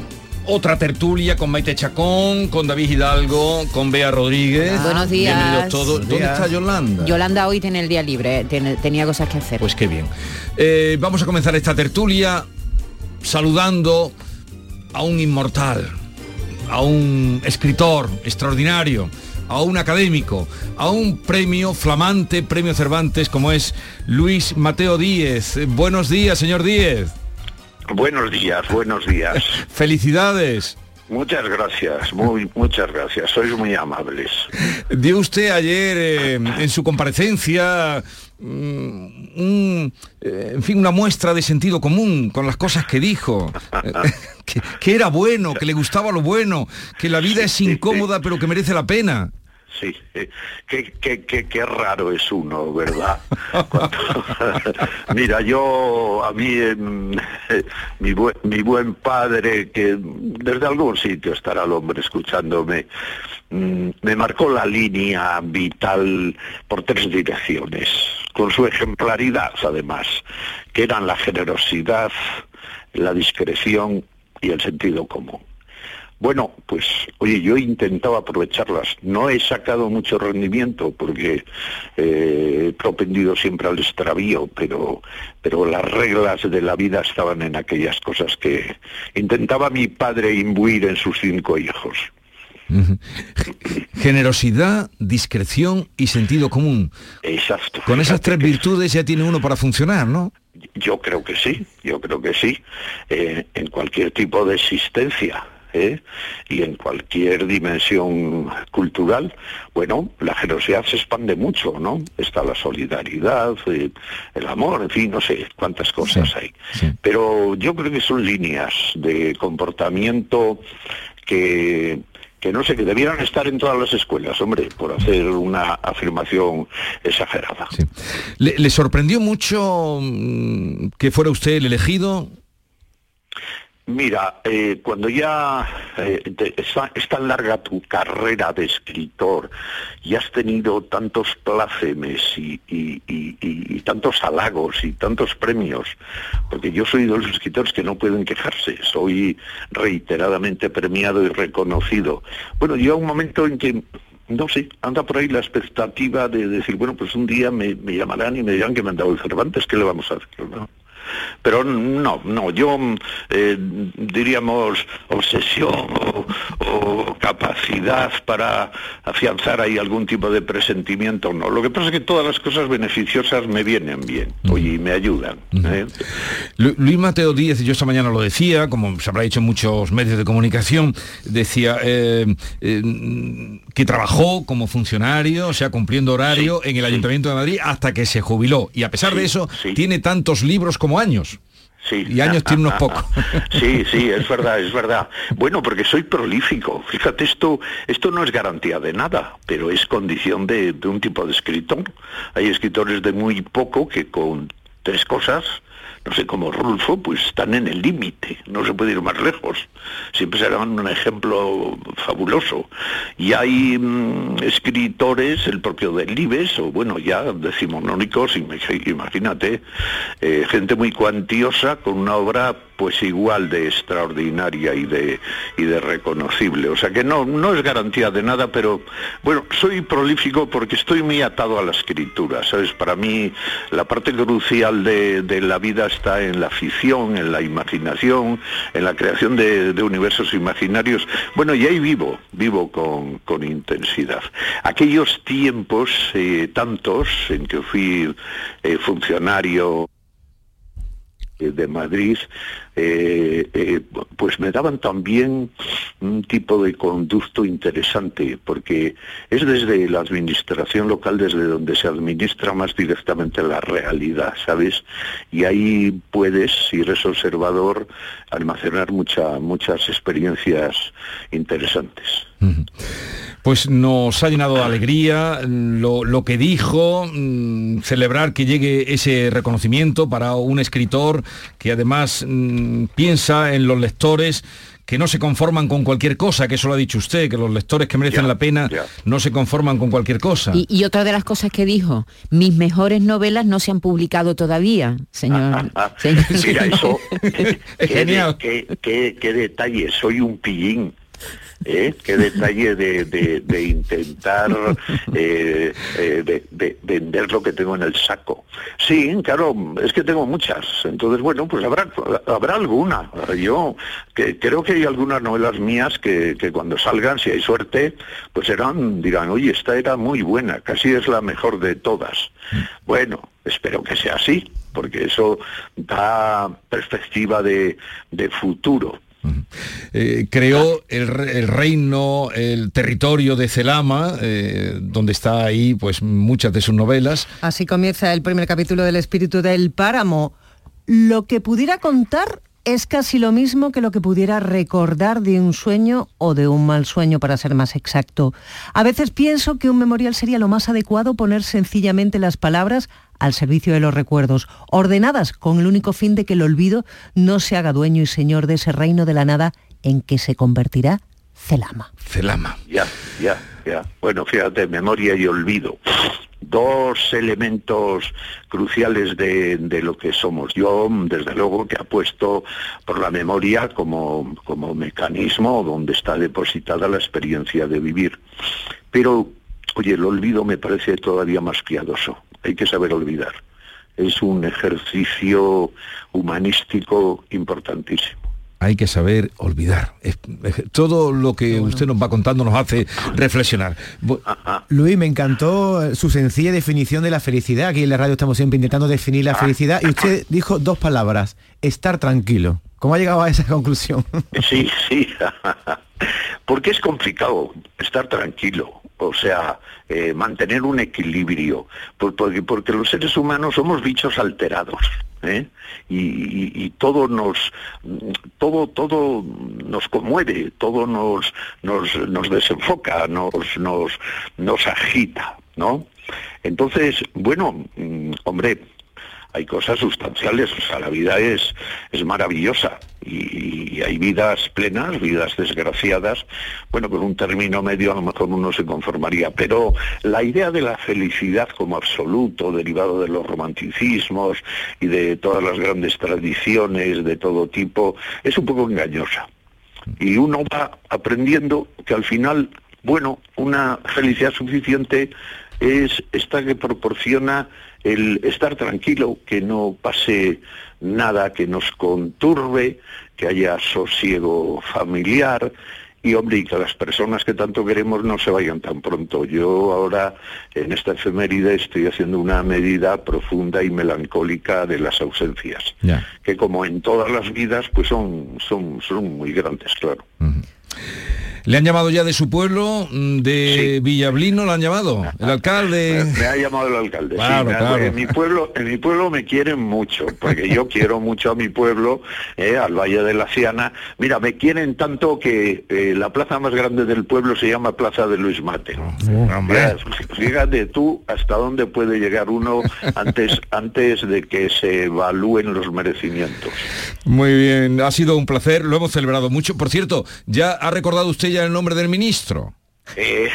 otra tertulia con Maite Chacón, con David Hidalgo, con Bea Rodríguez. Buenos días. Bienvenidos todos. ¿Dónde está Yolanda? Yolanda hoy tiene el día libre, tenía cosas que hacer. Pues qué bien. Eh, vamos a comenzar esta tertulia saludando a un inmortal, a un escritor extraordinario, a un académico, a un premio flamante, premio Cervantes como es Luis Mateo Díez. Buenos días, señor Díez. Buenos días, buenos días. Felicidades. Muchas gracias, muy, muchas gracias, sois muy amables. Dio usted ayer eh, en su comparecencia mm, eh, en fin, una muestra de sentido común con las cosas que dijo, que, era bueno, que le gustaba lo bueno, que la vida es incómoda pero que merece la pena. Sí, eh, qué, qué, raro es uno, ¿verdad? Mira, yo, a mí, em, mi, buen, padre, que desde algún sitio estará el hombre escuchándome, mm, me marcó la línea vital por tres direcciones, con su ejemplaridad además, que eran la generosidad, la discreción y el sentido común. Bueno, pues oye, yo he intentado aprovecharlas. No he sacado mucho rendimiento porque eh, he propendido siempre al extravío, pero, pero las reglas de la vida estaban en aquellas cosas que intentaba mi padre imbuir en sus cinco hijos. Generosidad, discreción y sentido común. Exacto. Con esas tres virtudes ya tiene uno para funcionar, ¿no? Yo creo que sí, yo creo que sí. Eh, en cualquier tipo de existencia. ¿eh? y en cualquier dimensión cultural, bueno, la generosidad se expande mucho, ¿no? Está la solidaridad, eh, el amor, en fin, no sé cuántas cosas hay. Pero yo creo que son líneas de comportamiento que que no sé, que debieran estar en todas las escuelas, hombre, por hacer una afirmación exagerada. ¿Le, sorprendió mucho mm, que fuera usted el elegido? Mira, eh, cuando ya eh, es tan larga tu carrera de escritor y has tenido tantos plácemes y, tantos halagos y tantos premios, porque yo soy de los escritores que no pueden quejarse, soy reiteradamente premiado y reconocido. Bueno, llega un momento en que no sé, anda por ahí la expectativa de decir, bueno, pues un día me, llamarán y me dirán que me han dado el Cervantes, ¿qué le vamos a hacer? Pero no, no, yo eh, diríamos obsesión o, capacidad para afianzar ahí algún tipo de presentimiento, no. Lo que pasa es que todas las cosas beneficiosas me vienen bien, y me ayudan. ¿eh? Luis Mateo Díez, yo esta mañana lo decía, como se habrá dicho en muchos medios de comunicación, decía eh, que trabajó como funcionario, o sea, cumpliendo horario en el Ayuntamiento de Madrid hasta que se jubiló. Y a pesar de eso, tiene tantos libros como años. Sí. Y años tiene unos pocos. Sí, sí, es verdad, es verdad. Bueno, porque soy prolífico. Fíjate, esto, esto no es garantía de nada, pero es condición de, de un tipo de escritor. Hay escritores de muy poco que con tres cosas no sé, como Rulfo, pues están en el límite, no se puede ir más lejos. Siempre serán un ejemplo fabuloso. Y hay mm, escritores, el propio Delibes, o bueno, ya decimonónicos, imagínate, eh, gente muy cuantiosa con una obra pues igual de extraordinaria y de, y de reconocible. O sea que no, no es garantía de nada, pero bueno, soy prolífico porque estoy muy atado a la escritura, ¿sabes? Para mí la parte crucial de, de la vida está en la ficción, en la imaginación, en la creación de, universos imaginarios. Bueno, y ahí vivo, vivo con, con intensidad. Aquellos tiempos, eh, tantos, en que fui eh, funcionario de Madrid, eh, eh, pues me daban también un tipo de conducto interesante, porque es desde la administración local desde donde se administra más directamente la realidad, ¿sabes? Y ahí puedes, si eres observador, almacenar mucha, muchas experiencias interesantes. Pues nos ha llenado de alegría lo, que dijo, mm, celebrar que llegue ese reconocimiento para un escritor que además mm, piensa en los lectores que no se conforman con cualquier cosa, que eso lo ha dicho usted, que los lectores que merecen la pena no se conforman con cualquier cosa. Y, otra de las cosas que dijo, mis mejores novelas no se han publicado todavía, señor. eso, genial. qué, qué detalle, soy un pillín. ¿Eh? qué detalle de, intentar eh, eh, de, vender lo que tengo en el saco. Sí, claro, es que tengo muchas. Entonces, bueno, pues habrá, habrá alguna. Yo que creo que hay algunas novelas mías que, que cuando salgan, si hay suerte, pues serán, dirán, oye, esta era muy buena, casi es la mejor de todas. Bueno, espero que sea así, porque eso da perspectiva de, de futuro. Eh, creó el, reino, el territorio de Celama, eh, donde está ahí pues muchas de sus novelas. Así comienza el primer capítulo del Espíritu del Páramo. Lo que pudiera contar es casi lo mismo que lo que pudiera recordar de un sueño o de un mal sueño, para ser más exacto. A veces pienso que un memorial sería lo más adecuado poner sencillamente las palabras al servicio de los recuerdos, ordenadas con el único fin de que el olvido no se haga dueño y señor de ese reino de la nada en que se convertirá Celama. Celama. Ya, ya, ya. Bueno, fíjate, memoria y olvido. Dos elementos cruciales de, lo que somos. Yo, desde luego, que apuesto por la memoria como, como mecanismo donde está depositada la experiencia de vivir. Pero, oye, el olvido me parece todavía más piadoso hay que saber olvidar. Es un ejercicio humanístico importantísimo hay que saber olvidar. todo lo que usted nos va contando nos hace reflexionar. Luis, me encantó su sencilla definición de la felicidad. Aquí en la radio estamos siempre intentando definir la ah. felicidad y usted dijo dos palabras, estar tranquilo. ¿Cómo ha llegado a esa conclusión? Sí, sí. Porque es complicado estar tranquilo o sea, eh, mantener un equilibrio, porque, porque, los seres humanos somos bichos alterados. ¿eh? Y, todo nos todo todo nos conmueve todo nos nos, nos desenfoca nos, nos nos agita no entonces bueno mm, hombre hay cosas sustanciales, o sea, la vida es, es maravillosa y, hay vidas plenas, vidas desgraciadas, bueno, con un término medio a lo mejor uno se conformaría, pero la idea de la felicidad como absoluto, derivado de los romanticismos y de todas las grandes tradiciones de todo tipo, es un poco engañosa. Y uno va aprendiendo que al final Bueno, una felicidad suficiente es esta que proporciona el estar tranquilo, que no pase nada que nos conturbe, que haya sosiego familiar, y hombre, y que las personas que tanto queremos no se vayan tan pronto. Yo ahora en esta efeméride estoy haciendo una medida profunda y melancólica de las ausencias, que como en todas las vidas, pues son, son, son muy grandes, claro. ¿Le han llamado ya de su pueblo, mm, de Villablino, lo han llamado? ¿El alcalde? Me, ha llamado el alcalde. En mi pueblo, en mi pueblo me quieren mucho, porque yo quiero mucho a mi pueblo, eh, al Valle de la Siana. Mira, me quieren tanto que eh, la plaza más grande del pueblo se llama Plaza de Luis Mateo. Fíjate tú hasta dónde puede llegar uno antes, antes de que se evalúen los merecimientos. Muy bien, ha sido un placer, lo hemos celebrado mucho. Por cierto, ya ha recordado usted el nombre del ministro? Eh,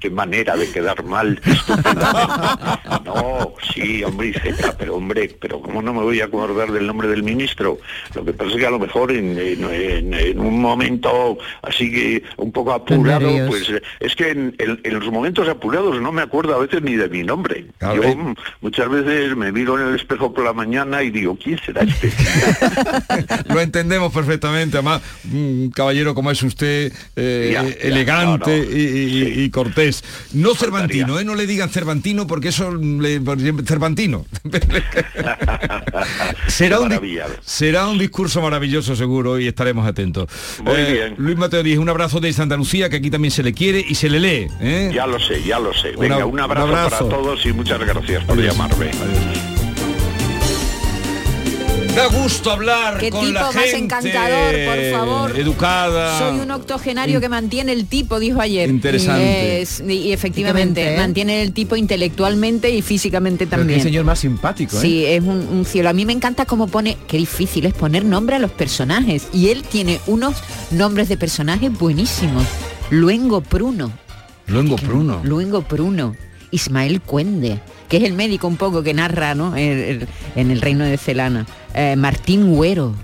qué, manera de quedar mal. No, sí, hombre, pero hombre, pero ¿cómo no me voy a acordar del nombre del ministro? Lo que pasa es que a lo mejor en, un momento así que un poco apurado, pues es que en, los momentos apurados no me acuerdo a veces ni de mi nombre. Yo muchas veces me miro en el espejo por la mañana y digo, ¿quién será este? Lo entendemos perfectamente, además, un caballero como es usted, eh, elegante Y, cortés. No Cervantino, ¿eh? no le digan Cervantino porque eso le Cervantino. será, un, será un discurso maravilloso seguro y estaremos atentos. Muy eh, bien. Luis Mateo Díez, un abrazo de Santa Lucía, que aquí también se le quiere y se le lee. ¿eh? Ya lo sé, ya lo sé. Venga, un, abrazo para todos y muchas gracias por llamarme. Da gusto hablar Qué con tipo la más encantador, por favor. Educada. Soy un octogenario que mantiene el tipo, dijo ayer. Interesante. Y, efectivamente, ¿eh? mantiene el tipo intelectualmente y físicamente también. Qué señor más simpático, ¿eh? Sí, es un, cielo. A mí me encanta cómo pone, qué difícil es poner nombre a los personajes. Y él tiene unos nombres de personajes buenísimos. Luengo Pruno. Luengo Pruno. Luengo Pruno. Ismael Cuende que es el médico un poco que narra ¿no? en el reino de Celana. Eh, Martín Huero,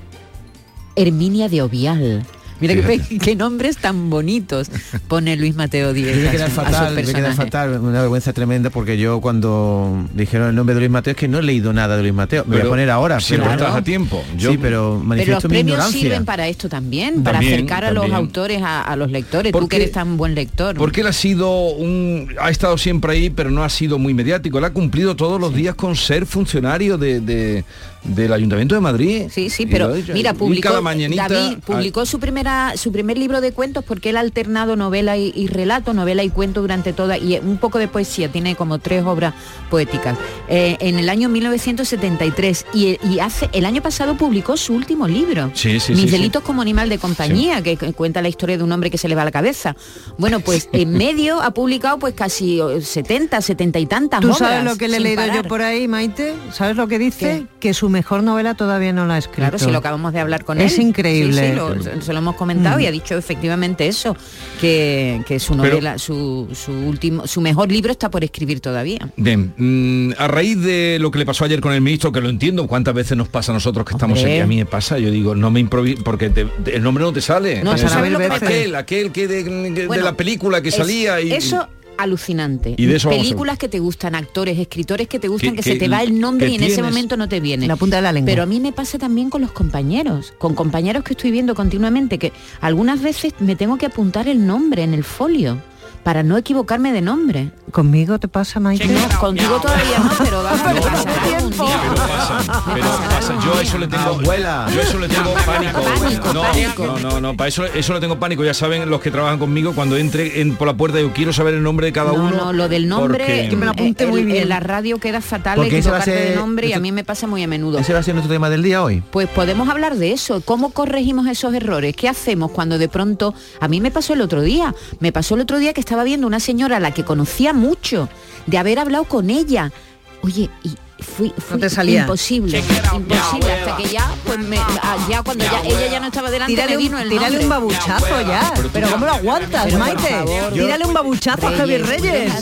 Herminia de Ovial, Mira qué, nombres tan bonitos pone Luis Mateo Díez. Me queda fatal, me queda fatal, una vergüenza tremenda porque yo cuando dijeron el nombre de Luis Mateo es que no he leído nada de Luis Mateo. Me voy a poner ahora. Siempre estás a tiempo. sí, pero manifiesto pero los premios sirven para esto también, para acercar a los autores a, los lectores. Tú que eres tan buen lector. Porque él ha sido un, ha estado siempre ahí, pero no ha sido muy mediático. Él ha cumplido todos los días con ser funcionario de del Ayuntamiento de Madrid. Sí, sí, pero mira, publicó, David publicó su primera su primer libro de cuentos porque él ha alternado novela y, relato, novela y cuento durante toda y un poco de poesía, tiene como tres obras poéticas. Eh, en el año 1973 y, hace el año pasado publicó su último libro, sí, sí, Mis delitos como animal de compañía, que, cuenta la historia de un hombre que se le va a la cabeza. Bueno, pues en medio ha publicado pues casi 70, 70 y tantas ¿Tú sabes lo que le he leído yo por ahí, Maite? ¿Sabes lo que dice? Que su mejor novela todavía no la ha escrito. Claro, si lo acabamos de hablar con él. Es increíble. Sí, se lo hemos comentado y ha dicho efectivamente eso, que, su novela, su, último, su mejor libro está por escribir todavía. Bien, mm, a raíz de lo que le pasó ayer con el ministro, que lo entiendo, cuántas veces nos pasa a nosotros que estamos aquí, a mí me pasa, yo digo, no me improviso, porque el nombre no te sale. No, aquel, aquel que de, la película que salía y... Eso alucinante. ¿Y Películas que te gustan, actores, escritores que te gustan, que, se te va el nombre y en ese momento no te viene. La punta de la lengua. Pero a mí me pasa también con los compañeros, con compañeros que estoy viendo continuamente, que algunas veces me tengo que apuntar el nombre en el folio para no equivocarme de nombre. ¿Conmigo te pasa, Maite? No, contigo todavía no, pero vamos a Pero pasa, yo eso le tengo abuela. Yo eso le tengo pánico. no, no, no, para eso eso le tengo pánico. Ya saben los que trabajan conmigo cuando entre en, por la puerta yo quiero saber el nombre de cada uno. No, lo del nombre que me lo apunte muy bien. En la radio queda fatal equivocarte de nombre y a mí me pasa muy a menudo. ¿Ese va a ser nuestro tema del día hoy? Pues podemos hablar de eso, cómo corregimos esos errores, qué hacemos cuando de pronto a mí me pasó el otro día, me pasó el otro día que estaba viendo una señora a la que conocía mucho, de haber hablado con ella. Oye, y fui, imposible, imposible, hasta que ya, pues me, ah, ya cuando ya, ella ya no estaba delante tírale me vino el Tírale un babuchazo ya, pero, ¿cómo lo aguantas, Maite? tírale un babuchazo a Javier Reyes.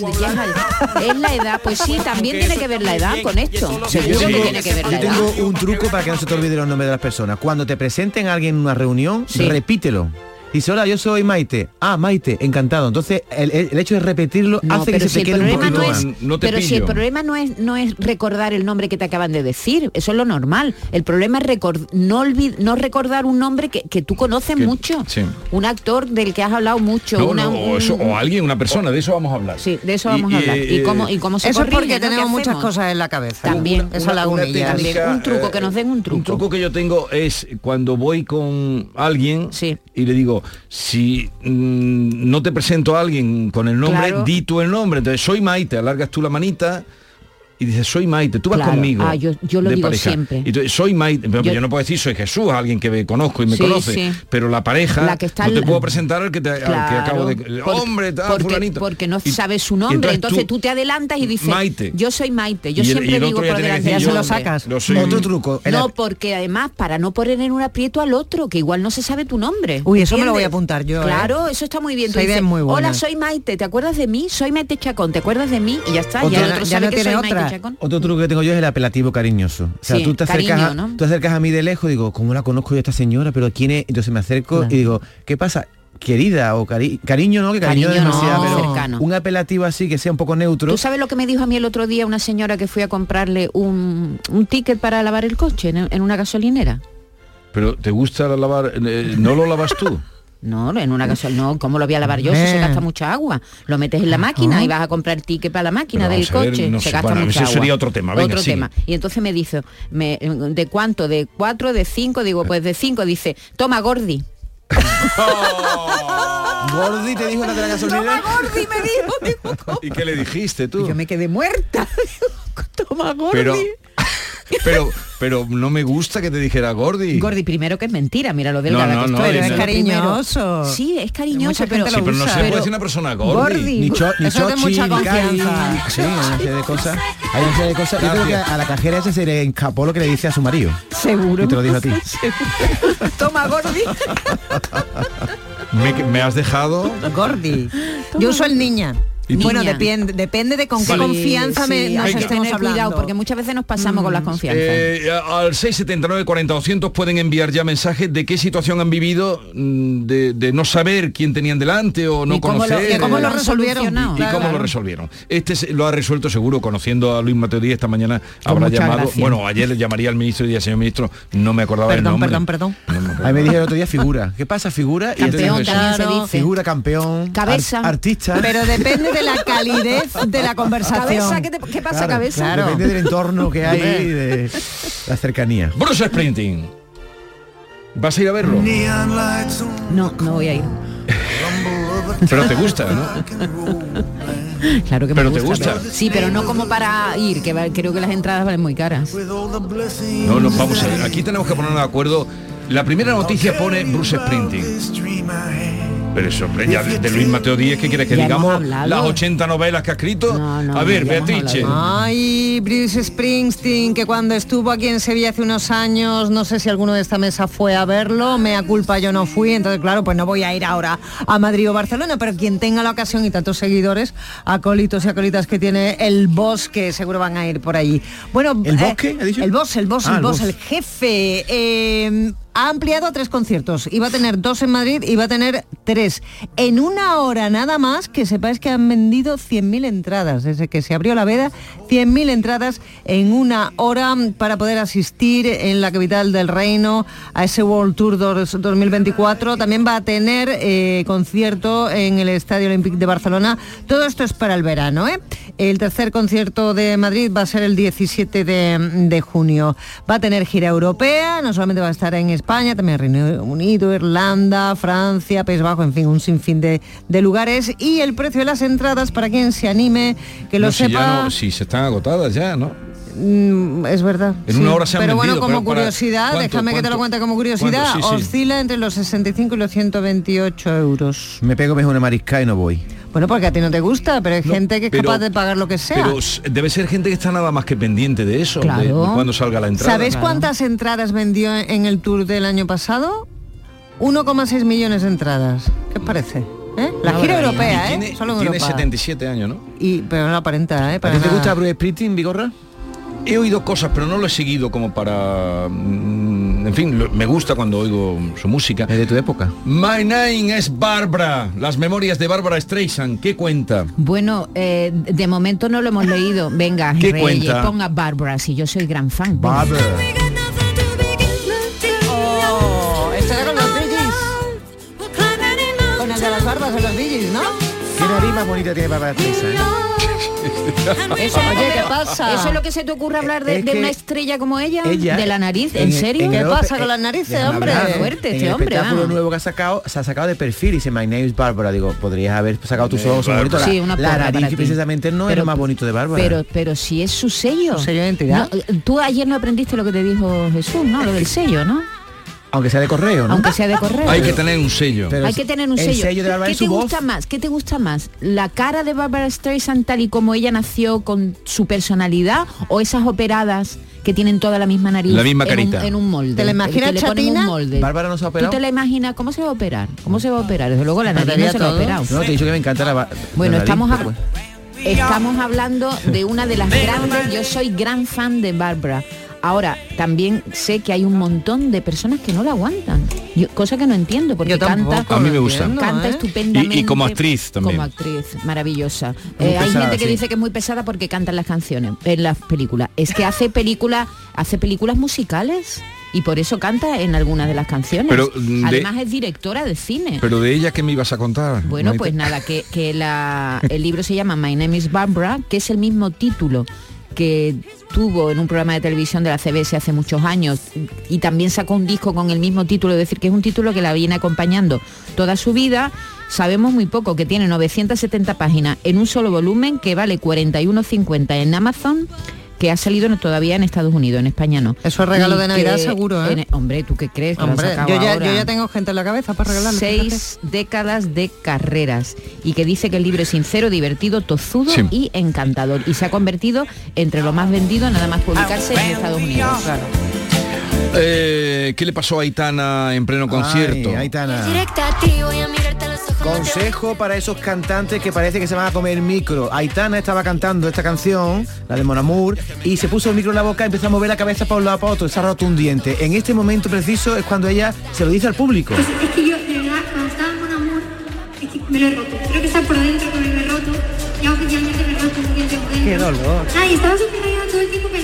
Es la edad, pues sí, también tiene que ver la edad con esto. Seguro que tiene que ver la Yo tengo un truco para que no se te olvide los nombres de las personas. Cuando te presenten a alguien en una reunión, repítelo Dice, hola, yo soy Maite. Ah, Maite, encantado. Entonces, el, hecho de repetirlo hace que se quede un poquito no Pero si el problema no es, no es recordar el nombre que te acaban de decir, eso es lo normal. El problema es no, no recordar un nombre que, tú conoces mucho. Un actor del que has hablado mucho. o, alguien, una persona, de eso vamos a hablar. Sí, de eso vamos a hablar. ¿Y, cómo, y cómo se Eso es porque tenemos muchas cosas en la cabeza. También, esa la Un truco, que nos den un truco. Un truco que yo tengo es cuando voy con alguien y le digo, si mm, no te presento a alguien con el nombre, di tú el nombre. Entonces, soy Maite, alargas tú la manita y dices, soy Maite, tú vas conmigo. Ah, yo, lo digo siempre. Y soy Maite, pero yo, no puedo decir soy Jesús, alguien que me conozco y me conoce, pero la pareja no te puedo presentar al que, te, acabo de... hombre, tal, porque, fulanito. Porque no sabes su nombre, entonces, tú, te adelantas y dices, Maite. yo soy Maite, yo siempre digo por delante, ya se lo sacas. Otro truco. No, porque además, para no poner en un aprieto al otro, que igual no se sabe tu nombre. Uy, eso me lo voy a apuntar yo. ¿eh? Claro, eso está muy bien. Tú hola, soy Maite, ¿te acuerdas de mí? Soy Maite Chacón, ¿te acuerdas de mí? Y ya está, ya el otro sabe que. Otro truco tengo yo es el apelativo cariñoso. O sea, tú, te acercas a, tú acercas a mí de lejos, digo, ¿cómo la conozco yo a esta señora? ¿Pero quién es? Entonces me acerco y digo, ¿qué pasa? querida o cariño no que cariño, pero un apelativo así que sea un poco neutro tú sabes lo que me dijo a mí el otro día una señora que fui a comprarle un, ticket para lavar el coche en, una gasolinera pero te gusta lavar eh, no lo lavas tú No, en una gasolina, no, ¿cómo lo voy a lavar yo? Si se gasta mucha agua. Lo metes en la máquina y vas a comprar ticket para la máquina del coche. se gasta mucha eso sería otro tema. otro tema. Y entonces me dice, me, ¿de cuánto? ¿De cuatro? ¿De cinco? Digo, pues de cinco. Dice, toma Gordi. Gordi te dijo la de la gasolina. Toma Gordi, me dijo. ¿Y qué le dijiste tú? yo me quedé muerta. toma Gordi. Pero, pero, pero no me gusta que te dijera Gordi. Gordi, primero que es mentira, mira lo delgada no, no, que es cariñoso. Sí, es cariñoso, pero, sí, pero no se puede decir una persona Gordi. Ni, cho, ni Eso mucha confianza. Sí, hay una serie de cosas. Hay una serie de cosas. Yo creo que a la cajera ese se le encapó lo que le dice a su marido. Seguro. Y te lo dijo a ti. Toma, Gordi. me, me has dejado... Gordi. Yo uso el niña. Bueno, depende, depende de con qué confianza me, nos estemos hablando. porque muchas veces nos pasamos con las mm. confianzas. Eh, al 679 40 200 pueden enviar ya mensajes de qué situación han vivido, mm, de, no saber quién tenían delante o no conocer. Cómo lo, resolvieron. Y, cómo lo resolvieron. Este lo ha resuelto seguro, conociendo a Luis Mateo Díaz esta mañana, habrá llamado. Bueno, ayer le llamaría al ministro y diría, señor ministro, no me acordaba del nombre. Perdón, perdón, Ahí me dijeron el otro día figura. ¿Qué pasa? Figura campeón, y Figura, campeón, cabeza, artista. Pero depende de la calidez de la conversación. ¿qué, pasa, cabeza? Depende del entorno que hay y de la cercanía. Bruce Sprinting. ¿Vas a ir a verlo? No, no voy a ir. pero te gusta, ¿no? Claro que pero me gusta, te gusta. sí, pero no como para ir, que creo que las entradas valen muy caras. No, no, vamos a ver. Aquí tenemos que ponernos de acuerdo. La primera noticia pone Bruce Sprinting. Pero eso, ya de, Luis Mateo Díez, ¿qué quieres que digamos? Las 80 novelas que ha escrito. a ver, Beatrice. Ay, Bruce Springsteen, que cuando estuvo aquí en Sevilla hace unos años, no sé si alguno de esta mesa fue a verlo, mea culpa yo no fui, entonces claro, pues no voy a ir ahora a Madrid o Barcelona, pero quien tenga la ocasión y tantos seguidores, acólitos y acólitas que tiene el boss, que seguro van a ir por allí. Bueno, ¿el bosque? Eh, el boss, el boss, ah, el boss, el jefe. Eh, ha ampliado a tres conciertos. Iba a tener dos en Madrid, iba a tener tres. En una hora nada más, que sepáis que han vendido 100.000 entradas. Desde que se abrió la veda, 100.000 entradas en una hora para poder asistir en la capital del reino a ese World Tour 2024. También va a tener eh, concierto en el Estadio Olímpico de Barcelona. Todo esto es para el verano. ¿eh? El tercer concierto de Madrid va a ser el 17 de, de junio. Va a tener gira europea, no solamente va a estar en España, España, también Reino Unido, Irlanda, Francia, País Bajo, en fin, un sinfín de, lugares. Y el precio de las entradas, para quien se anime, que lo sepa... Si, se están agotadas ya, ¿no? Mm, es verdad. En una hora se han Pero bueno, como curiosidad, déjame que te lo cuente como curiosidad, oscila entre los 65 y los 128 euros. Me pego mejor una marisca y no voy. Bueno, porque a ti no te gusta, pero hay gente que es capaz de pagar lo que sea. Pero debe ser gente que está nada más que pendiente de eso, de, cuando salga la entrada. ¿Sabéis cuántas entradas vendió en el tour del año pasado? 1,6 millones de entradas. ¿Qué os parece? ¿Eh? La gira europea, ¿eh? Solo tiene 77 años, ¿no? Y, pero no aparenta, ¿eh? Para ¿A ti te gusta Bruce Springsteen, Vigorra? He oído cosas, pero no lo he seguido como para... Mm, en fin, me gusta cuando oigo su música. Es de tu época. My name es Barbara. Las memorias de Barbara Streisand. ¿Qué cuenta? Bueno, eh, de momento no lo hemos leído. Venga, ¿Qué cuenta? ponga Barbara, si yo soy gran fan. Barbara. Oh, con los Con el de las barbas de los Billys, ¿no? Qué nariz más bonita tiene Barbara Streisand. ¿eh? Eso, oye, ¿qué pasa? ¿Eso es lo que se te ocurre hablar de, una estrella como ella? ¿De la nariz? ¿En, serio? ¿Qué pasa con las narices, hombre? fuerte este hombre. El nuevo que ha sacado, se ha sacado de perfil y dice My name is Barbara. Digo, podrías haber sacado tus ojos bonitos. Sí, una la, nariz precisamente no es lo más bonito de Bárbara. Pero, pero si es su sello. Su sello de identidad. tú ayer no aprendiste lo que te dijo Jesús, ¿no? Lo del sello, ¿no? Aunque sea de correo, ¿no? Aunque sea de correo. Hay que tener un sello. Hay que tener un sello. ¿Qué, te gusta más? ¿Qué te gusta más? ¿La cara de Barbara Streisand tal y como ella nació con su personalidad o esas operadas que tienen toda la misma nariz la misma carita. En, un, molde ¿Te la imaginas chatina? Un molde. Bárbara no se ha operado. ¿Tú te la imaginas cómo se va a operar? ¿Cómo se va a operar? Desde luego la nariz no se la ha operado. No, te he dicho que me encanta la, Bueno, estamos Estamos hablando de una de las grandes, yo soy gran fan de Barbara. Ahora, también sé que hay un montón de personas que no la aguantan. cosa que no entiendo, porque canta, a mí me gusta. canta ¿eh? estupendamente. Y, como actriz también. Como actriz, maravillosa. Eh, hay gente que dice que es muy pesada porque cantan las canciones en las películas. Es que hace películas, hace películas musicales y por eso canta en algunas de las canciones. Pero mm, Además es directora de cine. Pero de ella, ¿qué me ibas a contar? Bueno, pues nada, que, que el libro se llama My Name is Barbara, que es el mismo título que tuvo en un programa de televisión de la CBS hace muchos años y también sacó un disco con el mismo título, es decir, que es un título que la viene acompañando toda su vida. Sabemos muy poco, que tiene 970 páginas en un solo volumen que vale 41,50 en Amazon que ha salido todavía en Estados Unidos, en España no. Eso es regalo de Navidad seguro, ¿eh? hombre, ¿tú qué crees? Hombre, yo, ya, yo, ya, tengo gente en la cabeza para regalarlo. Seis décadas de carreras y que dice que el libro es sincero, divertido, tozudo y encantador. Y se ha convertido entre lo más vendido nada más publicarse en Estados Unidos. Eh, ¿Qué le pasó a Aitana en pleno concierto? Aitana. Consejo para esos cantantes que parece que se van a comer el micro. Aitana estaba cantando esta canción, la de Mon Amour, y se puso el micro en la boca y empezó a mover la cabeza para un lado para otro, se ha roto un diente. En este momento preciso es cuando ella se lo dice al público. Pues es que yo, de verdad, cuando estaba en Mon Amour, es que me lo he roto. Creo que está por dentro que me he roto. Ya oficialmente me he roto un diente por dentro. Qué dolor. Ay, estaba súper todo el tiempo pensando, ¿será que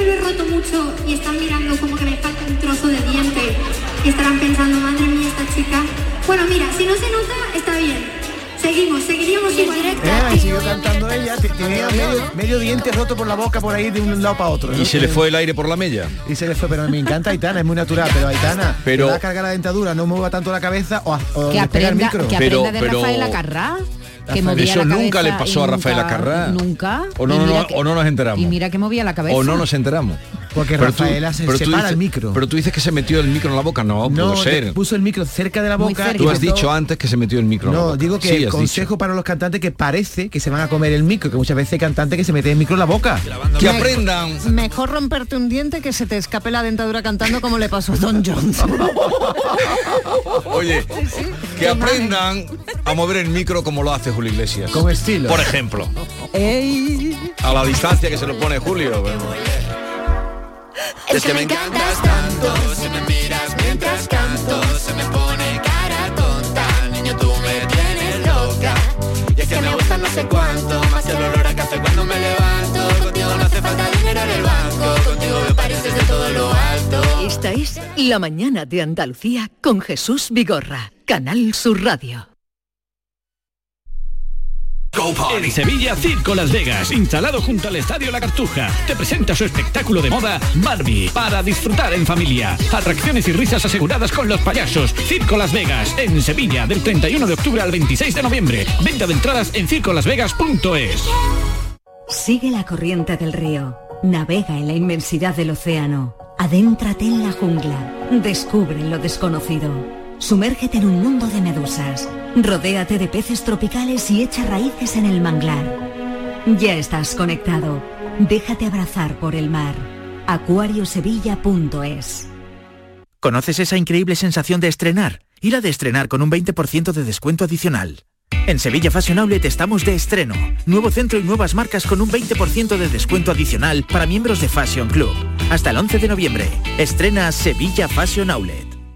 me lo he roto mucho y están mirando como que me falta un trozo de diente? Y estarán pensando, madre mía, esta chica. Bueno, mira, si no se nota, está bien. Seguimos, seguiríamos igual. Eh, y siguió cantando ella, tenía medio, diente roto por la boca por ahí de un lado para otro. Y se le fue el aire por la mella. Y se le fue, pero me encanta Aitana, es muy natural, pero Aitana, pero va a cargar la dentadura, no mueva tanto la cabeza o, que aprenda, el micro. Que aprenda de Rafael Acarrá. Que movía Eso la nunca le pasó a Rafael Acarrá. Nunca. O no, o no nos enteramos. Y mira que movía la cabeza. O no nos enteramos. Porque Rafaela se separa el micro. Pero tú dices que se metió el micro en la boca, no, no pudo ser. Puso el micro cerca de la boca. Tú has dicho antes que se metió el micro. No, digo que el consejo para los cantantes que parece que se van a comer el micro, que muchas veces hay cantantes que se meten el micro en la boca. Que aprendan. Mejor romperte un diente que se te escape la dentadura cantando como le pasó a Don Jones. Oye, que aprendan a mover el micro como lo hace Julio Iglesias. Con estilo. Por ejemplo. A la distancia que se lo pone Julio. Es que me encantas tanto, si me miras mientras canto, se me pone cara tonta, niño tú me tienes loca. Y es que me gusta no sé cuánto, más el olor a café cuando me levanto. Contigo no hace falta dinero en el banco, contigo me pareces de todo lo alto. Esta es La Mañana de Andalucía con Jesús Vigorra, Canal Sur Radio. En Sevilla, Circo Las Vegas, instalado junto al Estadio La Cartuja, te presenta su espectáculo de moda Barbie para disfrutar en familia. Atracciones y risas aseguradas con los payasos. Circo Las Vegas, en Sevilla, del 31 de octubre al 26 de noviembre. Venta de entradas en circolasvegas.es. Sigue la corriente del río. Navega en la inmensidad del océano. Adéntrate en la jungla. Descubre lo desconocido. Sumérgete en un mundo de medusas Rodéate de peces tropicales y echa raíces en el manglar. Ya estás conectado. Déjate abrazar por el mar. acuariosevilla.es ¿Conoces esa increíble sensación de estrenar? Ir a de estrenar con un 20% de descuento adicional. En Sevilla Fashion Outlet estamos de estreno. Nuevo centro y nuevas marcas con un 20% de descuento adicional para miembros de Fashion Club. Hasta el 11 de noviembre. Estrena Sevilla Fashion Outlet.